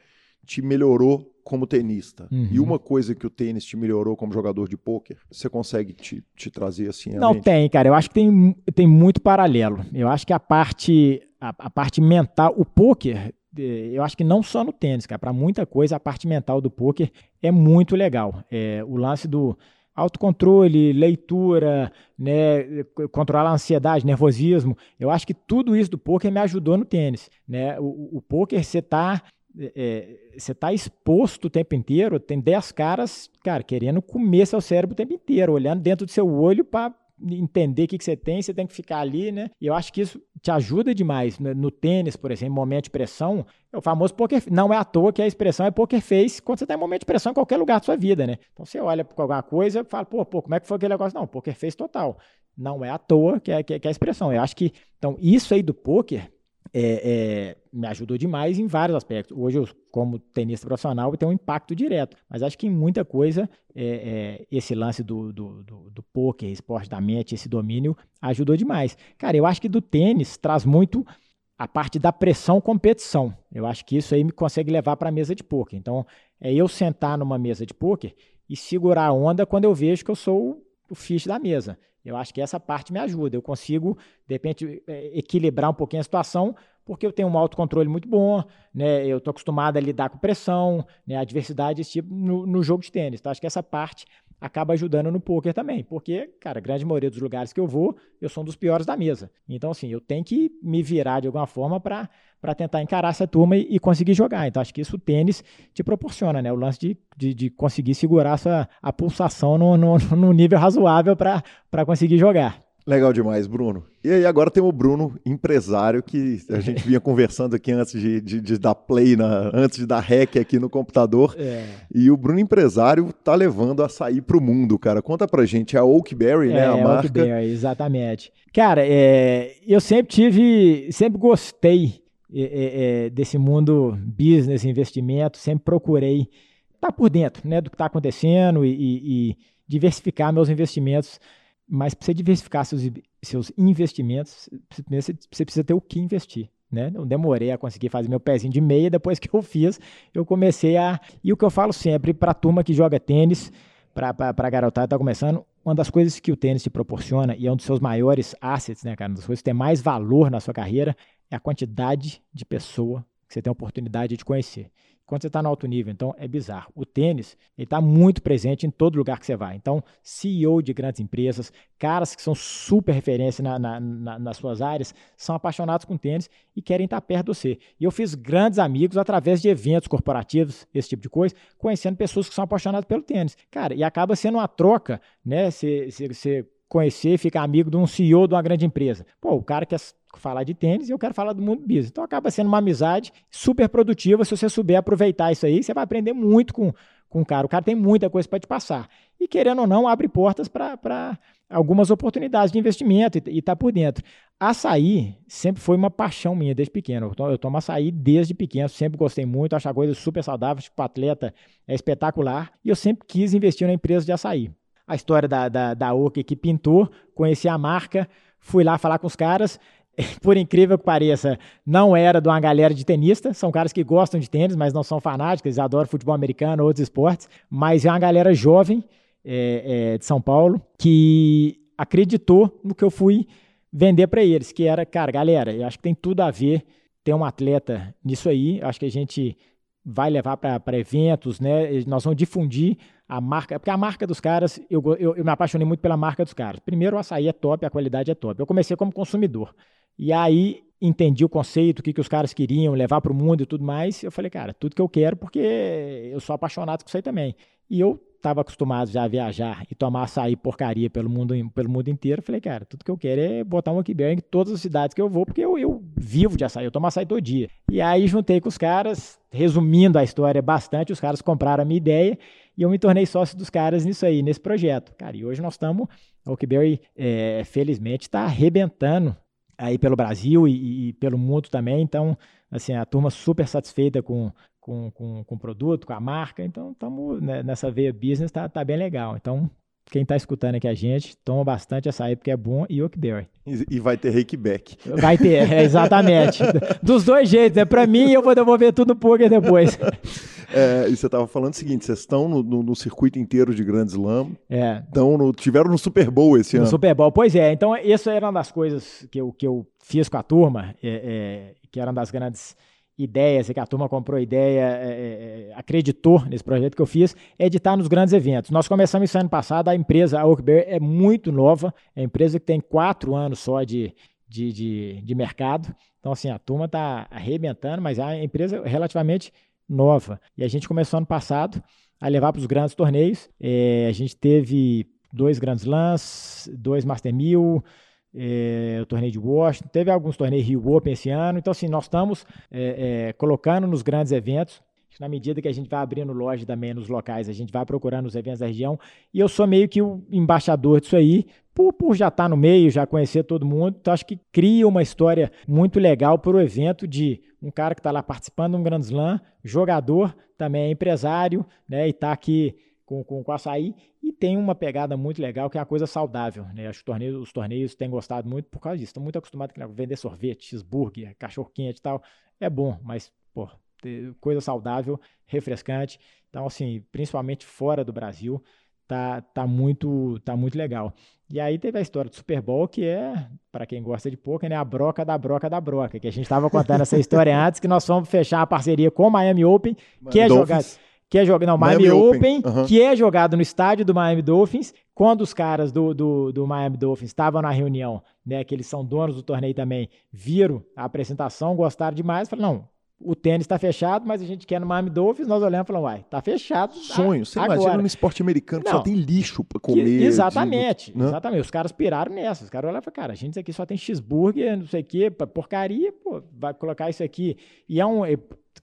te melhorou como tenista uhum. e uma coisa que o tênis te melhorou como jogador de pôquer, você consegue te, te trazer assim? Não mente? tem, cara. Eu acho que tem, tem muito paralelo. Eu acho que a parte a, a parte mental, o poker, eu acho que não só no tênis, cara, para muita coisa a parte mental do poker é muito legal. É, o lance do autocontrole, leitura, né, controlar a ansiedade, nervosismo. Eu acho que tudo isso do poker me ajudou no tênis, né? O, o poker você tá é, você está exposto o tempo inteiro, tem 10 caras, cara, querendo comer seu cérebro o tempo inteiro, olhando dentro do seu olho para entender o que, que você tem, você tem que ficar ali, né? E eu acho que isso te ajuda demais. No, no tênis, por exemplo, momento de pressão, é o famoso poker. Não é à toa que a expressão é poker face quando você está em momento de pressão em qualquer lugar da sua vida, né? Então você olha para alguma coisa e fala, pô, pô, como é que foi aquele negócio? Não, poker face total. Não é à toa que é, que é, que é a expressão. Eu acho que, então, isso aí do poker é, é, me ajudou demais em vários aspectos. Hoje, eu, como tenista profissional, eu tenho um impacto direto, mas acho que em muita coisa, é, é, esse lance do, do, do, do poker, esporte da mente, esse domínio, ajudou demais. Cara, eu acho que do tênis traz muito a parte da pressão competição. Eu acho que isso aí me consegue levar para a mesa de poker. Então, é eu sentar numa mesa de poker e segurar a onda quando eu vejo que eu sou o fiche da mesa. Eu acho que essa parte me ajuda. Eu consigo, de repente, é, equilibrar um pouquinho a situação, porque eu tenho um autocontrole muito bom, né? Eu estou acostumado a lidar com pressão, né? adversidade, esse tipo, no, no jogo de tênis. Então, acho que essa parte acaba ajudando no poker também, porque, cara, a grande maioria dos lugares que eu vou, eu sou um dos piores da mesa. Então, assim, eu tenho que me virar de alguma forma para tentar encarar essa turma e, e, conseguir jogar. Então, acho que isso o tênis te proporciona, né? O lance de, de, de conseguir segurar a, sua, a pulsação no, no, no nível razoável para conseguir jogar. Legal demais, Bruno. E aí agora tem o Bruno, empresário, que a gente vinha conversando aqui antes de, de, de, dar play, na, antes de dar rec aqui no computador. É. E o Bruno empresário tá levando a sair para o mundo, cara. Conta pra gente, é a Oakberry, né, é, a marca? Oakberry, exatamente. Cara, é, eu sempre tive, sempre gostei é, é, desse mundo business, investimento, sempre procurei estar tá por dentro né, do que está acontecendo e, e, e diversificar meus investimentos mas para você diversificar seus, seus investimentos, você precisa ter o que investir. Né? Não demorei a conseguir fazer meu pezinho de meia, depois que eu fiz, eu comecei a. E o que eu falo sempre para a turma que joga tênis, para a garotada que está começando, uma das coisas que o tênis te proporciona, e é um dos seus maiores assets, né, cara? Uma das coisas que tem mais valor na sua carreira, é a quantidade de pessoa que você tem a oportunidade de conhecer quando você está no alto nível. Então, é bizarro. O tênis está muito presente em todo lugar que você vai. Então, CEO de grandes empresas, caras que são super referência na, na, na, nas suas áreas, são apaixonados com tênis e querem estar perto de você. E eu fiz grandes amigos através de eventos corporativos, esse tipo de coisa, conhecendo pessoas que são apaixonadas pelo tênis. Cara, e acaba sendo uma troca, né? Você conhecer, ficar amigo de um CEO de uma grande empresa. Pô, o cara quer falar de tênis e eu quero falar do mundo business. Então acaba sendo uma amizade super produtiva. Se você souber aproveitar isso aí, você vai aprender muito com, com o cara. O cara tem muita coisa para te passar. E querendo ou não, abre portas para algumas oportunidades de investimento e está por dentro. Açaí sempre foi uma paixão minha desde pequeno. Eu tomo açaí desde pequeno, sempre gostei muito, acho a coisa super saudável, tipo, atleta é espetacular. E eu sempre quis investir na empresa de açaí. A história da, da, da Oca que pintou, conheci a marca, fui lá falar com os caras. por incrível que pareça, não era de uma galera de tenistas. São caras que gostam de tênis, mas não são fanáticos, eles adoram futebol americano, outros esportes. Mas é uma galera jovem é, é, de São Paulo que acreditou no que eu fui vender para eles, que era, cara, galera, eu acho que tem tudo a ver ter um atleta nisso aí. Eu acho que a gente vai levar para eventos, né? Nós vamos difundir a marca, porque a marca dos caras, eu, eu, eu, me apaixonei muito pela marca dos caras. Primeiro, o açaí é top, a qualidade é top. Eu comecei como consumidor. E aí entendi o conceito, o que, que os caras queriam levar para o mundo e tudo mais. Eu falei, cara, tudo que eu quero, porque eu sou apaixonado com isso aí também. E eu estava acostumado já a viajar e tomar açaí porcaria pelo mundo, pelo mundo inteiro. Falei, cara, tudo que eu quero é botar um Oakberry em todas as cidades que eu vou, porque eu, eu vivo de açaí, eu tomo açaí todo dia. E aí juntei com os caras, resumindo a história bastante, os caras compraram a minha ideia e eu me tornei sócio dos caras nisso aí, nesse projeto. Cara, e hoje nós estamos, a Oakberry, é, felizmente, está arrebentando aí pelo Brasil e, e, pelo mundo também. Então, assim, a turma super satisfeita com, com, com, com o produto, com a marca. Então, estamos né, nessa veia business, tá, tá bem legal. Então, quem está escutando aqui a gente, toma bastante açaí porque é bom e Oakberry. E vai ter rakeback. Vai ter, é, exatamente. Dos dois jeitos, é para mim eu vou devolver tudo no poker depois. É, e você estava falando o seguinte: vocês estão no, no, no, circuito inteiro de Grand Slam. É. Então, no, tiveram no Super Bowl esse no ano. No Super Bowl, pois é. Então, isso era uma das coisas que eu, que eu fiz com a turma, é, é, que era uma das grandes ideias, que a turma comprou ideia, é, é, é, acreditou nesse projeto que eu fiz, é de estar nos grandes eventos. Nós começamos isso ano passado, a empresa, a Oakberry, é muito nova, é uma empresa que tem quatro anos só de, de, de, de mercado. Então, assim, a turma está arrebentando, mas é uma empresa relativamente nova. E a gente começou ano passado a levar para os grandes torneios. É, a gente teve dois grandes lãs, dois Master 1000, é, o torneio de Washington, teve alguns torneios Rio Open esse ano. Então, assim, nós estamos é, é, colocando nos grandes eventos. Na medida que a gente vai abrindo loja também nos locais, a gente vai procurando os eventos da região. E eu sou meio que o embaixador disso aí, por, por já estar no meio, já conhecer todo mundo. Então, acho que cria uma história muito legal para o evento de um cara que está lá participando de um Grand Slam, jogador, também é empresário, né? E está aqui com, com, com açaí e tem uma pegada muito legal que é a coisa saudável, né? Acho que torneios, os torneios têm gostado muito por causa disso. Estão muito acostumados a vender sorvete, cheeseburger, cachorro quente e tal. É bom, mas, pô, coisa saudável, refrescante. Então, assim, principalmente fora do Brasil, tá, tá, muito, tá muito legal. E aí teve a história do Super Bowl, que é, para quem gosta de poker, né, a broca da broca da broca, que a gente estava contando essa história antes, que nós fomos fechar a parceria com o Miami Open, que é jogado que é jogado, não, Miami, Miami Open, Open uhum. que é jogado no estádio do Miami Dolphins. Quando os caras do, do, do Miami Dolphins estavam na reunião, né, que eles são donos do torneio também, viram a apresentação, gostaram demais, falaram, não, o tênis está fechado, mas a gente quer no Miami Dolphins, nós olhamos e falamos, uai, tá fechado. Sonho. Você agora. imagina no esporte americano que Não, só tem lixo para comer. Que, exatamente, de, né? exatamente. Os caras piraram nessa. Os caras olharam e falaram, cara, a gente aqui só tem cheeseburger, não sei o quê, porcaria, pô, vai colocar isso aqui. E é um,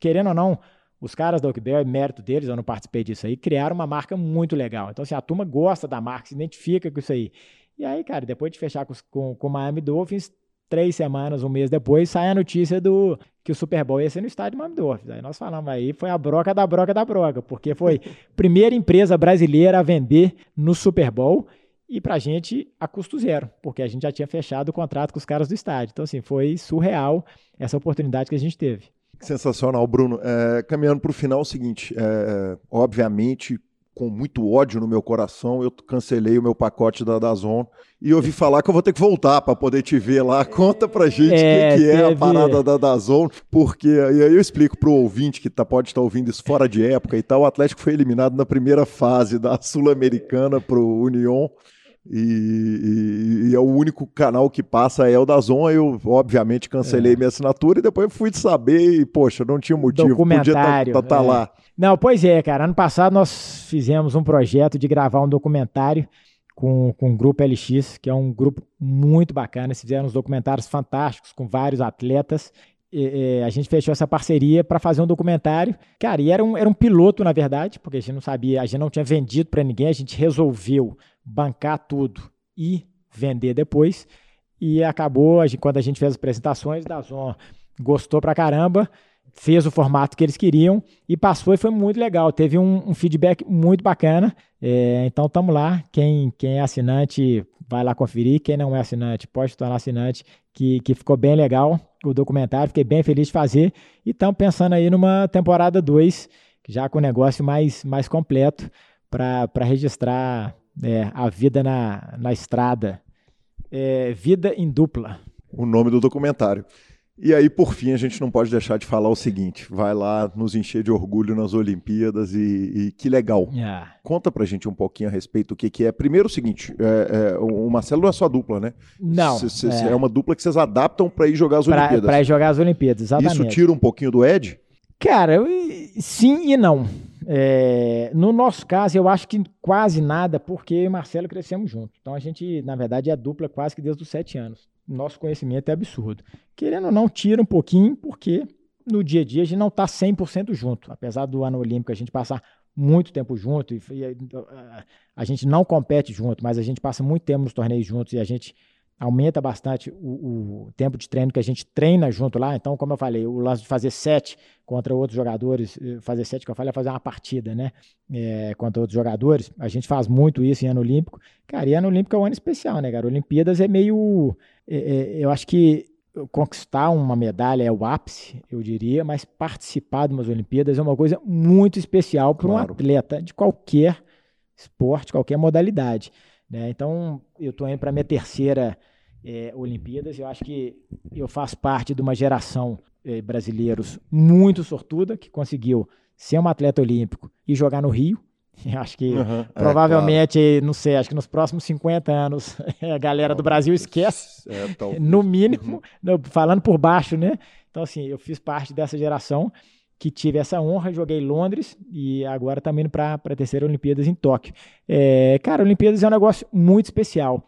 querendo ou não, os caras da Oakberry, mérito deles, eu não participei disso aí, criaram uma marca muito legal. Então, assim, a turma gosta da marca, se identifica com isso aí. E aí, cara, depois de fechar com, com, com o Miami Dolphins, três semanas, um mês depois, sai a notícia do que o Super Bowl ia ser no estádio Miami Dolphins. Aí nós falamos, aí foi a broca da broca da broca, porque foi primeira empresa brasileira a vender no Super Bowl e pra gente a custo zero, porque a gente já tinha fechado o contrato com os caras do estádio. Então, assim, foi surreal essa oportunidade que a gente teve. Sensacional, Bruno. É, caminhando para o final, é o seguinte: é, obviamente, com muito ódio no meu coração, eu cancelei o meu pacote da Dazon e ouvi falar que eu vou ter que voltar para poder te ver lá. Conta pra gente o é, que, que é a parada da Dazon, porque e aí eu explico pro ouvinte que tá, pode estar ouvindo isso fora de época e tal. O Atlético foi eliminado na primeira fase da Sul-Americana pro União. E, e, e, é o único canal que passa é o da Zon. Eu, obviamente, cancelei é. minha assinatura e depois fui saber e, poxa, não tinha motivo. Documentário. Podia estar tá, tá, tá é. lá. Não, pois é, cara. Ano passado nós fizemos um projeto de gravar um documentário com, com o Grupo LX, que é um grupo muito bacana. Eles fizeram uns documentários fantásticos com vários atletas. E, e, a gente fechou essa parceria para fazer um documentário. Cara, e era um, era um piloto, na verdade, porque a gente não sabia, a gente não tinha vendido para ninguém, a gente resolveu bancar tudo e vender depois. E acabou, quando a gente fez as apresentações, da Zon gostou pra caramba fez o formato que eles queriam e passou e foi muito legal. Teve um, um feedback muito bacana. É, então estamos lá. Quem, quem é assinante vai lá conferir. Quem não é assinante pode tornar assinante, que, que ficou bem legal o documentário. Fiquei bem feliz de fazer. E estamos pensando aí numa temporada 2, já com o negócio mais, mais completo, para registrar é, a vida na, na estrada. É, vida em dupla. O nome do documentário. E aí, por fim, a gente não pode deixar de falar o seguinte: vai lá nos encher de orgulho nas Olimpíadas e, e que legal. Yeah. Conta pra gente um pouquinho a respeito do que, que é. Primeiro, o seguinte: é, é, o Marcelo não é sua dupla, né? Não. C é. é. uma dupla que vocês adaptam para ir jogar as pra, Olimpíadas. Para ir jogar as Olimpíadas, exatamente. Isso tira um pouquinho do Ed? Cara, sim e não. É, no nosso caso, eu acho que quase nada, porque eu e Marcelo crescemos juntos. Então a gente, na verdade, é dupla quase que desde os sete anos nosso conhecimento é absurdo. Querendo ou não, tira um pouquinho, porque no dia a dia a gente não está 100% junto. Apesar do ano olímpico a gente passar muito tempo junto, e, e a, a, gente não compete junto, mas a gente passa muito tempo nos torneios juntos e a gente aumenta bastante o, o, tempo de treino que a gente treina junto lá. Então, como eu falei, o lance de fazer sete contra outros jogadores, eh, fazer sete que eu falei é fazer uma partida, né? É, contra outros jogadores. A gente faz muito isso em ano olímpico. Cara, e ano olímpico é um ano especial, né, cara? Olimpíadas é meio. É, é, eu acho que conquistar uma medalha é o ápice, eu diria, mas participar de umas Olimpíadas é uma coisa muito especial para claro. um atleta de qualquer esporte, qualquer modalidade. Né? Então, eu estou indo para a minha terceira é, Olimpíadas. Eu acho que eu faço parte de uma geração é, brasileiros muito sortuda que conseguiu ser um atleta olímpico e jogar no Rio. Eu acho que uhum, provavelmente, é, claro. não sei, acho que nos próximos 50 anos a galera do Brasil esquece, é, no mínimo, uhum. falando por baixo, né? Então, assim, eu fiz parte dessa geração que tive essa honra, joguei em Londres e agora também indo para a terceira Olimpíadas em Tóquio. É, cara, Olimpíadas é um negócio muito especial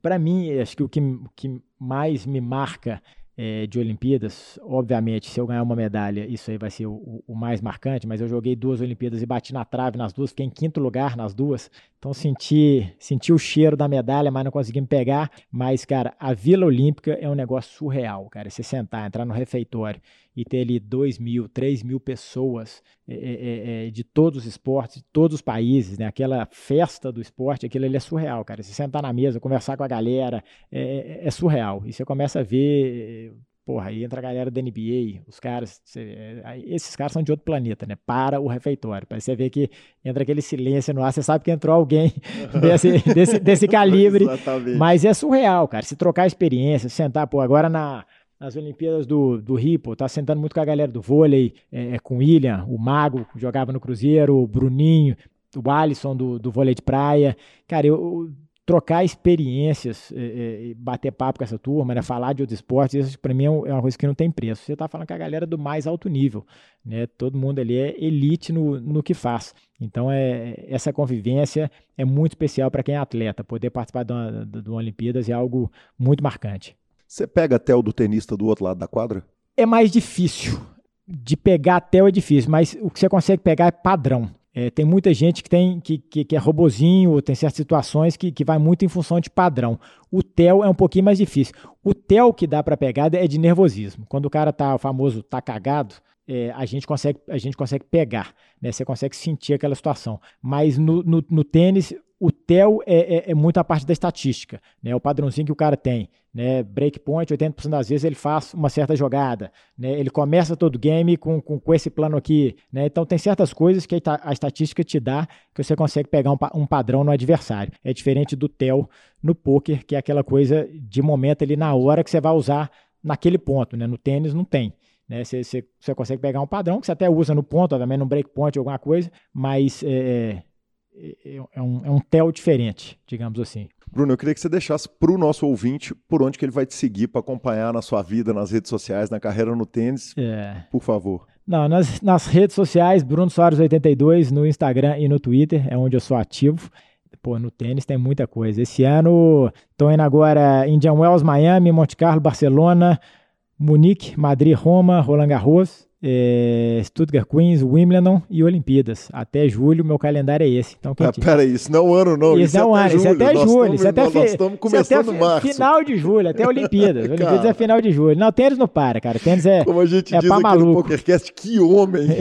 para mim, acho que o que, o que mais me marca é, de Olimpíadas, obviamente, se eu ganhar uma medalha, isso aí vai ser o, o, mais marcante, mas eu joguei duas Olimpíadas e bati na trave nas duas, fiquei em quinto lugar nas duas, então senti, senti o cheiro da medalha, mas não consegui me pegar, mas, cara, a Vila Olímpica é um negócio surreal, cara, você sentar, entrar no refeitório e ter ali 2 mil, 3 mil pessoas é, é, é, de todos os esportes, de todos os países, né? aquela festa do esporte, aquilo ali é surreal, cara. Se sentar na mesa, conversar com a galera, é, é, é surreal. E você começa a ver, porra, aí entra a galera da NBA, os caras, você, esses caras são de outro planeta, né? Para o refeitório. Para você ver que entra aquele silêncio no ar, você sabe que entrou alguém desse, desse, desse calibre. mas é surreal, cara. Se trocar experiência, sentar, pô, agora na nas Olimpíadas do, do Rio, tá sentando muito com a galera do vôlei, é, é, com o William, o Mago, que jogava no Cruzeiro, o Bruninho, o Alisson do, do vôlei de praia. Cara, eu, trocar experiências, é, é, bater papo com essa turma, né, falar de outros esportes, isso para mim é, é uma coisa que não tem preço. Você está falando com a galera do mais alto nível, né? Todo mundo ali é elite no, no que faz. Então é essa convivência é muito especial para quem é atleta. Poder participar de uma, de uma Olimpíadas é algo muito marcante. Você pega até o do tenista do outro lado da quadra? É mais difícil. De pegar até é difícil, mas o que você consegue pegar é padrão. É, tem muita gente que tem que, que, que, é robozinho, tem certas situações que, que vai muito em função de padrão. O TEL é um pouquinho mais difícil. O TEL que dá para pegar é de nervosismo. Quando o cara tá, o famoso tá cagado, é, a, gente consegue, a gente consegue pegar, né? Você consegue sentir aquela situação. Mas no, no, no tênis, o TEL é, é, é, muito a parte da estatística, né? O padrãozinho que o cara tem, né? Breakpoint, 80% das vezes ele faz uma certa jogada, né? Ele começa todo game com, com, com esse plano aqui, né? Então tem certas coisas que a, estatística te dá que você consegue pegar um, um padrão no adversário. É diferente do TEL no poker, que é aquela coisa de momento ali na hora que você vai usar naquele ponto, né? No tênis não tem. Né, você, você, você consegue pegar um padrão que você até usa no ponto, obviamente, no breakpoint, alguma coisa, mas é, é, é, um, é um tel diferente, digamos assim. Bruno, eu queria que você deixasse para o nosso ouvinte por onde que ele vai te seguir para acompanhar na sua vida, nas redes sociais, na carreira no tênis. É. Por favor. Não, nas, nas redes sociais, Bruno Soares82, no Instagram e no Twitter, é onde eu sou ativo. Pô, no tênis tem muita coisa. Esse ano estou indo agora Indian Wells, Miami, Monte Carlo, Barcelona, Munique, Madrid, Roma, Roland Garros é, Stuttgart Queens, Wimbledon e Olimpíadas. Até julho, meu calendário é esse. Então, quem ah, peraí, isso não é um ano, não. Isso, isso é um ano, isso é até julho. Isso é até, nós estamos começando até março. Final de julho, até Olimpíadas. Olimpíadas é final de julho. Não, tênis não para, cara. Tênis é. Como a gente é diz aqui maluco. no PokerCast, que homem!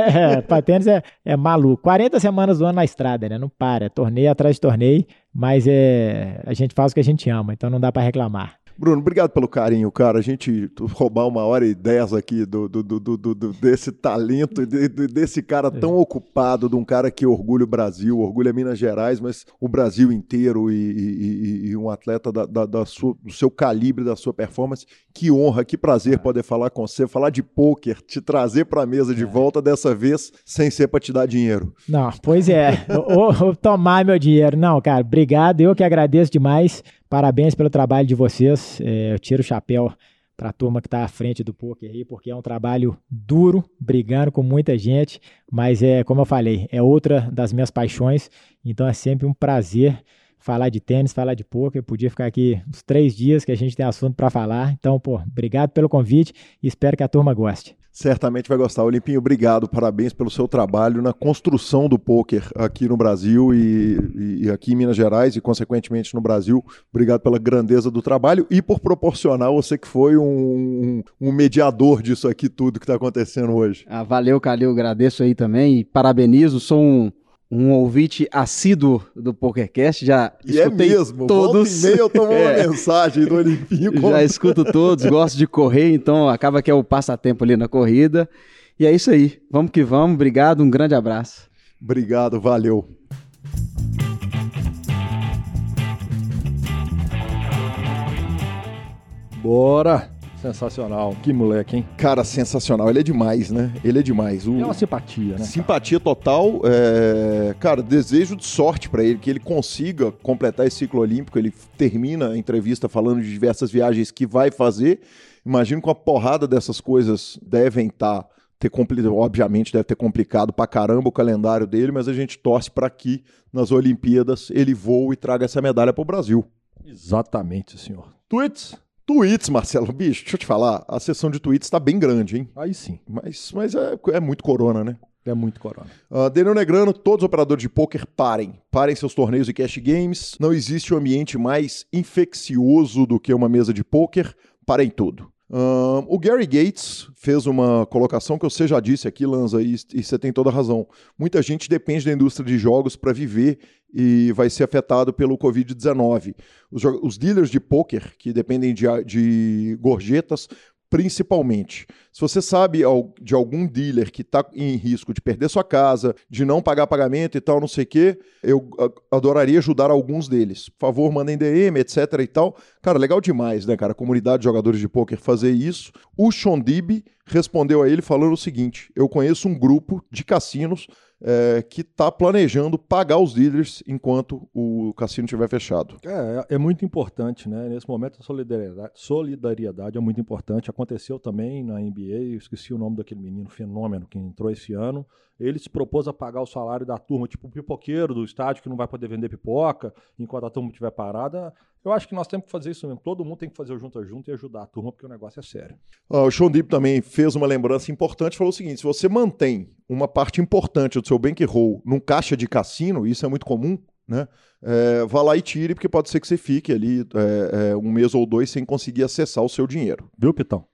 É, pra tênis é, é maluco. 40 semanas do ano na estrada, né? Não para. É torneio atrás de torneio, mas é, a gente faz o que a gente ama, então não dá para reclamar. Bruno, obrigado pelo carinho, cara. A gente roubar uma hora e dez aqui do, do, do, do, desse talento, de, desse cara é. tão ocupado, de um cara que orgulha o Brasil, orgulha Minas Gerais, mas o Brasil inteiro e, e, e um atleta da, da, da sua, do seu calibre, da sua performance. Que honra, que prazer é. poder falar com você, falar de pôquer, te trazer para a mesa de é. volta, dessa vez sem ser para te dar dinheiro. Não, pois é. ou, ou tomar meu dinheiro. Não, cara, obrigado. Eu que agradeço demais. Parabéns pelo trabalho de vocês. É, eu tiro o chapéu para a turma que está à frente do poker aí, porque é um trabalho duro, brigando com muita gente, mas é, como eu falei, é outra das minhas paixões, então é sempre um prazer falar de tênis, falar de poker. Podia ficar aqui uns três dias que a gente tem assunto para falar. Então, pô, obrigado pelo convite e espero que a turma goste certamente vai gostar. Olimpinho, obrigado, parabéns pelo seu trabalho na construção do poker aqui no Brasil e, e, aqui em Minas Gerais e, consequentemente, no Brasil. Obrigado pela grandeza do trabalho e por proporcionar você que foi um, um mediador disso aqui tudo que está acontecendo hoje. Ah, valeu, Calil, agradeço aí também e parabenizo. Sou um um ouvinte assíduo do PokerCast, já e é escutei é mesmo, todos. Volta e eu tomo é. uma mensagem do Olimpinho. Como... Já escuto todos, gosto de correr, então acaba que é o passatempo ali na corrida. E é isso aí, vamos que vamos, obrigado, um grande abraço. Obrigado, valeu. Bora! Sensacional. Que moleque, hein? Cara, sensacional. Ele é demais, né? Ele é demais. O... É uma simpatia, né? Simpatia cara? total. É... Cara, desejo de sorte para ele, que ele consiga completar esse ciclo olímpico. Ele termina a entrevista falando de diversas viagens que vai fazer. Imagino com a porrada dessas coisas devem estar. Tá ter complicado, obviamente deve ter complicado pra caramba o calendário dele, mas a gente torce para que nas Olimpíadas ele voe e traga essa medalha para o Brasil. Exatamente, senhor. Tweets? Tweets, Marcelo, bicho, deixa eu te falar, a sessão de tweets tá bem grande, hein? Aí sim. Mas, mas é, é muito corona, né? É muito corona. Uh, Daniel Negrano, todos os operadores de poker parem. Parem seus torneios e cash games. Não existe um ambiente mais infeccioso do que uma mesa de poker. Parem tudo. O Gary Gates fez uma colocação que você já disse aqui, Lanza, e, e você tem toda a razão. Muita gente depende da indústria de jogos para viver e vai ser afetado pelo Covid-19. Os, os, dealers de poker, que dependem de, de gorjetas, principalmente. Se você sabe de algum dealer que está em risco de perder sua casa, de não pagar pagamento e tal, não sei o quê, eu adoraria ajudar alguns deles. Por favor, mandem DM, etc e tal. Cara, legal demais, né, cara? Comunidade de jogadores de poker fazer isso. O Shondib respondeu a ele falando o seguinte: Eu conheço um grupo de cassinos é, que está planejando pagar os líderes enquanto o cassino estiver fechado. É, é, muito importante, né? Nesse momento a solidariedade, solidariedade é muito importante. Aconteceu também na NBA, esqueci o nome daquele menino fenômeno que entrou esse ano. Ele se propôs a pagar o salário da turma, tipo o pipoqueiro do estádio que não vai poder vender pipoca enquanto a turma estiver parada. Eu acho que nós temos que fazer isso mesmo. Todo mundo tem que fazer o junto a junto e ajudar a turma, porque o negócio é sério. Ah, o Sean Deep também fez uma lembrança importante, falou o seguinte: se você mantém uma parte importante do seu bankroll num caixa de cassino, isso é muito comum, né? É, vá lá e tire, porque pode ser que você fique ali é, é, um mês ou dois sem conseguir acessar o seu dinheiro. Viu, Pitão?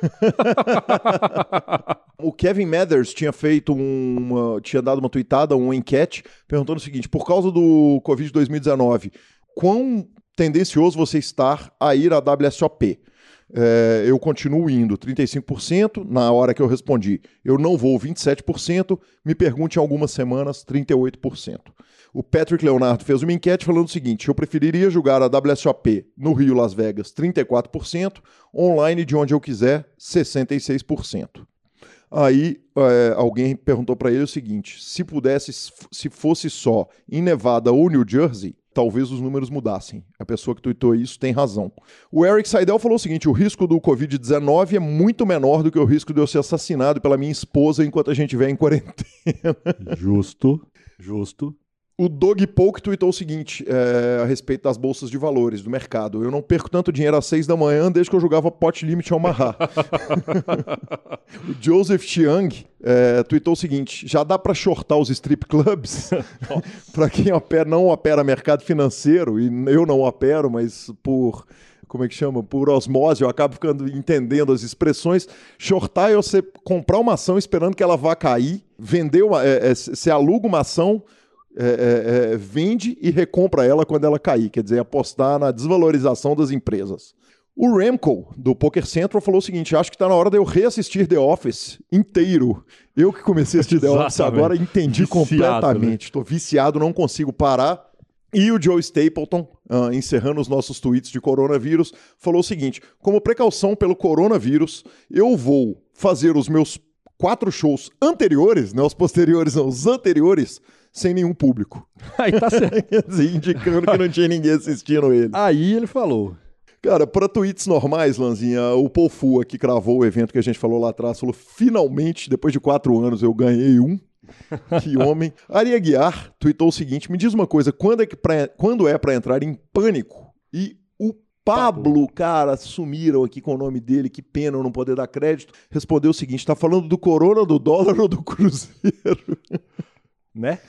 o Kevin Mathers tinha feito uma. tinha dado uma tweetada, uma enquete, perguntando o seguinte: por causa do Covid 2019, quão tendencioso você estar a ir à WSOP. É, eu continuo indo 35%, na hora que eu respondi, eu não vou 27%, me pergunte em algumas semanas 38%. O Patrick Leonardo fez uma enquete falando o seguinte: eu preferiria jogar a WSOP no Rio Las Vegas 34%, online de onde eu quiser 66%. Aí é, alguém perguntou para ele o seguinte: se pudesse, se fosse só em Nevada ou New Jersey, talvez os números mudassem. A pessoa que tweetou isso tem razão. O Eric Seidel falou o seguinte: o risco do Covid-19 é muito menor do que o risco de eu ser assassinado pela minha esposa enquanto a gente estiver em quarentena. Justo, justo. O Doug Polk tweetou o seguinte é, a respeito das bolsas de valores do mercado. Eu não perco tanto dinheiro às seis da manhã desde que eu jogava pot limit ao Omaha. o Joseph Chiang é, tweetou o seguinte: já dá para shortar os strip clubs? para quem opera, não opera mercado financeiro, e eu não opero, mas por como é que chama? Por osmose, eu acabo ficando entendendo as expressões. Shortar é você comprar uma ação esperando que ela vá cair, vender uma, é, é, você aluga uma ação é, é, é, vende e recompra ela quando ela cair, quer dizer, apostar na desvalorização das empresas. O Remco, do Poker Central, falou o seguinte: acho que está na hora de eu reassistir The Office inteiro. Eu que comecei a assistir The Office agora entendi viciado, completamente. Estou né? viciado, não consigo parar. E o Joe Stapleton, uh, encerrando os nossos tweets de coronavírus, falou o seguinte: como precaução pelo coronavírus, eu vou fazer os meus quatro shows anteriores, né, os posteriores, não, os anteriores, sem nenhum público. Aí tá certo. indicando que não tinha ninguém assistindo ele. Aí ele falou. Cara, para tweets normais, Lanzinha, o Pofu aqui cravou o evento que a gente falou lá atrás, falou: finalmente, depois de quatro anos, eu ganhei um. que homem. Ari Aguiar tweetou o seguinte: me diz uma coisa, quando é, que pra, quando é para entrar em pânico? E o Pablo, cara, sumiram aqui com o nome dele, que pena eu não poder dar crédito. Respondeu o seguinte: tá falando do corona, do dólar ou do cruzeiro? Né?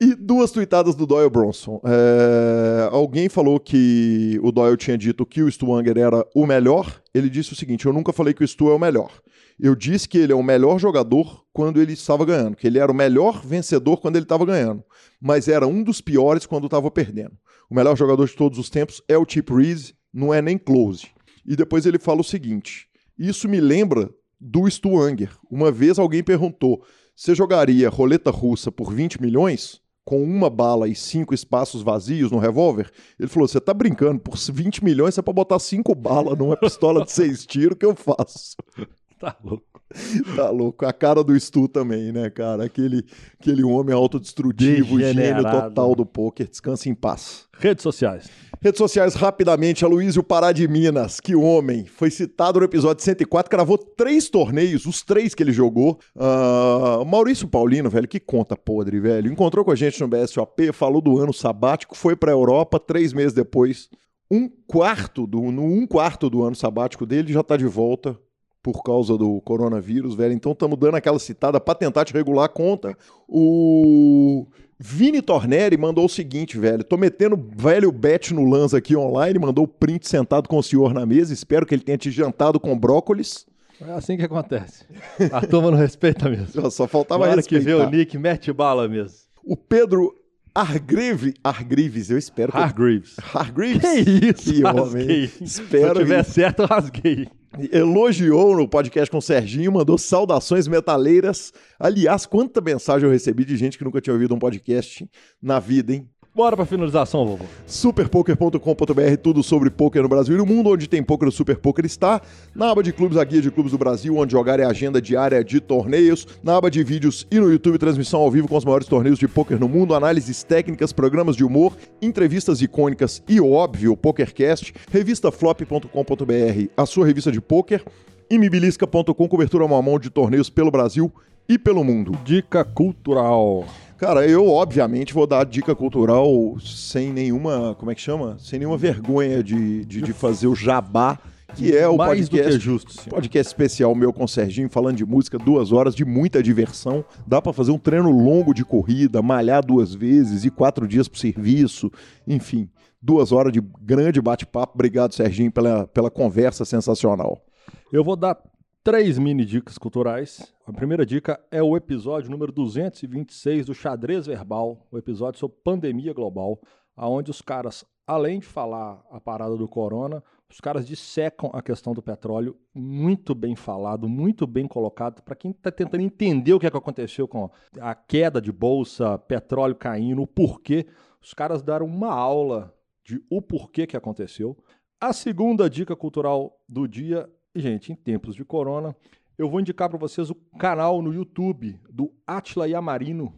E duas tuitadas do Doyle Bronson. É... Alguém falou que o Doyle tinha dito que o Stuanger era o melhor. Ele disse o seguinte: Eu nunca falei que o Stu é o melhor. Eu disse que ele é o melhor jogador quando ele estava ganhando, que ele era o melhor vencedor quando ele estava ganhando, mas era um dos piores quando estava perdendo. O melhor jogador de todos os tempos é o Chip Reese, não é nem close. E depois ele fala o seguinte: Isso me lembra do Stuanger. Uma vez alguém perguntou: Você jogaria roleta russa por 20 milhões? Com uma bala e cinco espaços vazios no revólver? Ele falou: Você tá brincando, por 20 milhões você é pra botar cinco balas numa pistola de seis tiros que eu faço. Tá louco. Tá louco. A cara do Stu também, né, cara? Aquele, aquele homem autodestrutivo, gênio total do poker. Descansa em paz. Redes sociais. Redes sociais, rapidamente. Aloysio Pará de Minas, que homem. Foi citado no episódio 104, gravou três torneios, os três que ele jogou. Uh, Maurício Paulino, velho, que conta podre, velho. Encontrou com a gente no BSOP, falou do ano sabático, foi pra Europa, três meses depois. Um quarto do, no um quarto do ano sabático dele já tá de volta por causa do coronavírus, velho. Então estamos dando aquela citada para tentar te regular a conta. O Vini Torneri mandou o seguinte, velho. Tô metendo velho bet no Lanza aqui online, mandou o print sentado com o senhor na mesa. Espero que ele tenha te jantado com brócolis. É assim que acontece. A turma não respeita mesmo. Só faltava hora que vê o Nick, mete bala mesmo. O Pedro Argrive, Argrives, eu espero que... Hargreaves. Hargreaves? Que isso, Que rasguei. homem. Espero Se eu tiver que- certo, eu rasguei. Elogiou no podcast com o Serginho, mandou saudações metaleiras. Aliás, quanta mensagem eu recebi de gente que nunca tinha ouvido um podcast na vida, hein? Bora pra finalização, vovô. Superpoker.com.br, tudo sobre poker no Brasil e no mundo onde tem poker, o Super Poker está. Na aba de clubes, a guia de clubes do Brasil, onde jogar é a agenda diária de torneios. Na aba de vídeos e no YouTube, transmissão ao vivo com os maiores torneios de poker no mundo, análises técnicas, programas de humor, entrevistas icônicas e, óbvio, o PokerCast. Revista Flop.com.br, a sua revista de poker. Imibilisca.com, cobertura mão a mão de torneios pelo Brasil e pelo mundo. Dica cultural. Cara, eu obviamente vou dar dica cultural sem nenhuma, como é que chama? Sem nenhuma vergonha de, de, de fazer o jabá, que é o Mais podcast, que justo, sim. podcast especial meu com o Serginho, falando de música, duas horas de muita diversão. Dá pra fazer um treino longo de corrida, malhar duas vezes e quatro dias pro serviço, enfim. Duas horas de grande bate-papo. Obrigado, Serginho, pela, pela conversa sensacional. Eu vou dar três mini dicas culturais. A primeira dica é o episódio número 226 do Xadrez Verbal, o episódio sobre pandemia global, aonde os caras, além de falar a parada do corona, os caras dissecam a questão do petróleo, muito bem falado, muito bem colocado, para quem está tentando entender o que, é que aconteceu com a queda de bolsa, petróleo caindo, o porquê. Os caras deram uma aula de o porquê que aconteceu. A segunda dica cultural do dia gente, em tempos de corona, eu vou indicar para vocês o canal no YouTube do Atila Yamarino.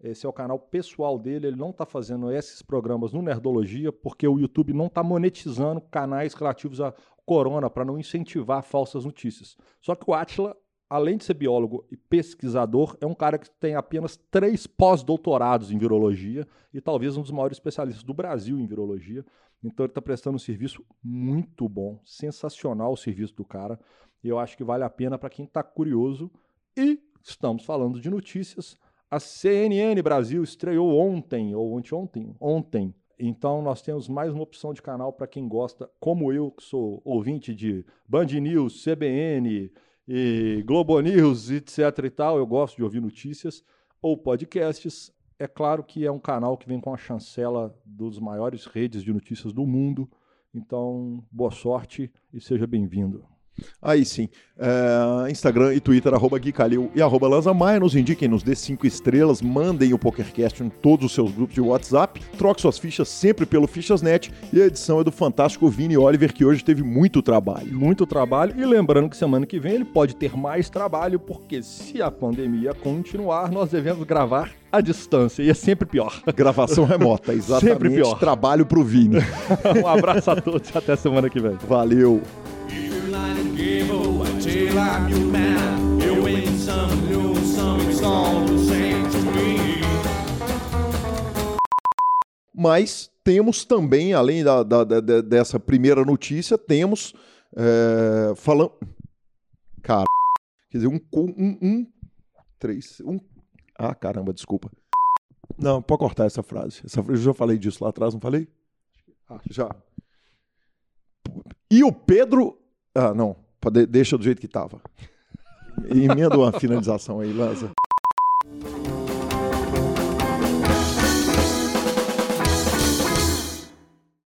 Esse é o canal pessoal dele, ele não está fazendo esses programas no Nerdologia, porque o YouTube não está monetizando canais relativos a corona para não incentivar falsas notícias. Só que o Atila, além de ser biólogo e pesquisador, é um cara que tem apenas três pós-doutorados em virologia e talvez um dos maiores especialistas do Brasil em virologia. Então ele está prestando um serviço muito bom, sensacional o serviço do cara. Eu acho que vale a pena para quem está curioso. E estamos falando de notícias. A CNN Brasil estreou ontem, ou anteontem, ontem. Então nós temos mais uma opção de canal para quem gosta, como eu, que sou ouvinte de Band News, CBN, e Globo News, etc e tal. Eu gosto de ouvir notícias ou podcasts. É claro que é um canal que vem com a chancela dos maiores redes de notícias do mundo. Então, boa sorte e seja bem-vindo. Aí sim. É, Instagram e Twitter, arroba Gui Calil e arroba Lanza Maia. Nos indiquem, nos dê cinco estrelas, mandem o PokerCast em todos os seus grupos de WhatsApp. Troque suas fichas sempre pelo Fichasnet. E a edição é do fantástico Vini Oliver, que hoje teve muito trabalho. Muito trabalho. E lembrando que semana que vem ele pode ter mais trabalho, porque se a pandemia continuar, nós devemos gravar à distância. E é sempre pior. Gravação remota, exatamente. Sempre pior. Trabalho pro Vini. um abraço a todos até semana que vem. Valeu. Give a tail like you man. You win some, lose some, it's all the same to me. Mas temos também, além da, da- da- dessa primeira notícia, temos é, falando. Cara, quer dizer, um, um, um, três, um. Ah, caramba, desculpa. Não, pode cortar essa frase. Essa, eu já falei disso lá atrás, não falei? Ah, já. E o Pedro. Ah, não deixa do jeito que estava. E emenda uma finalização aí, Lanza.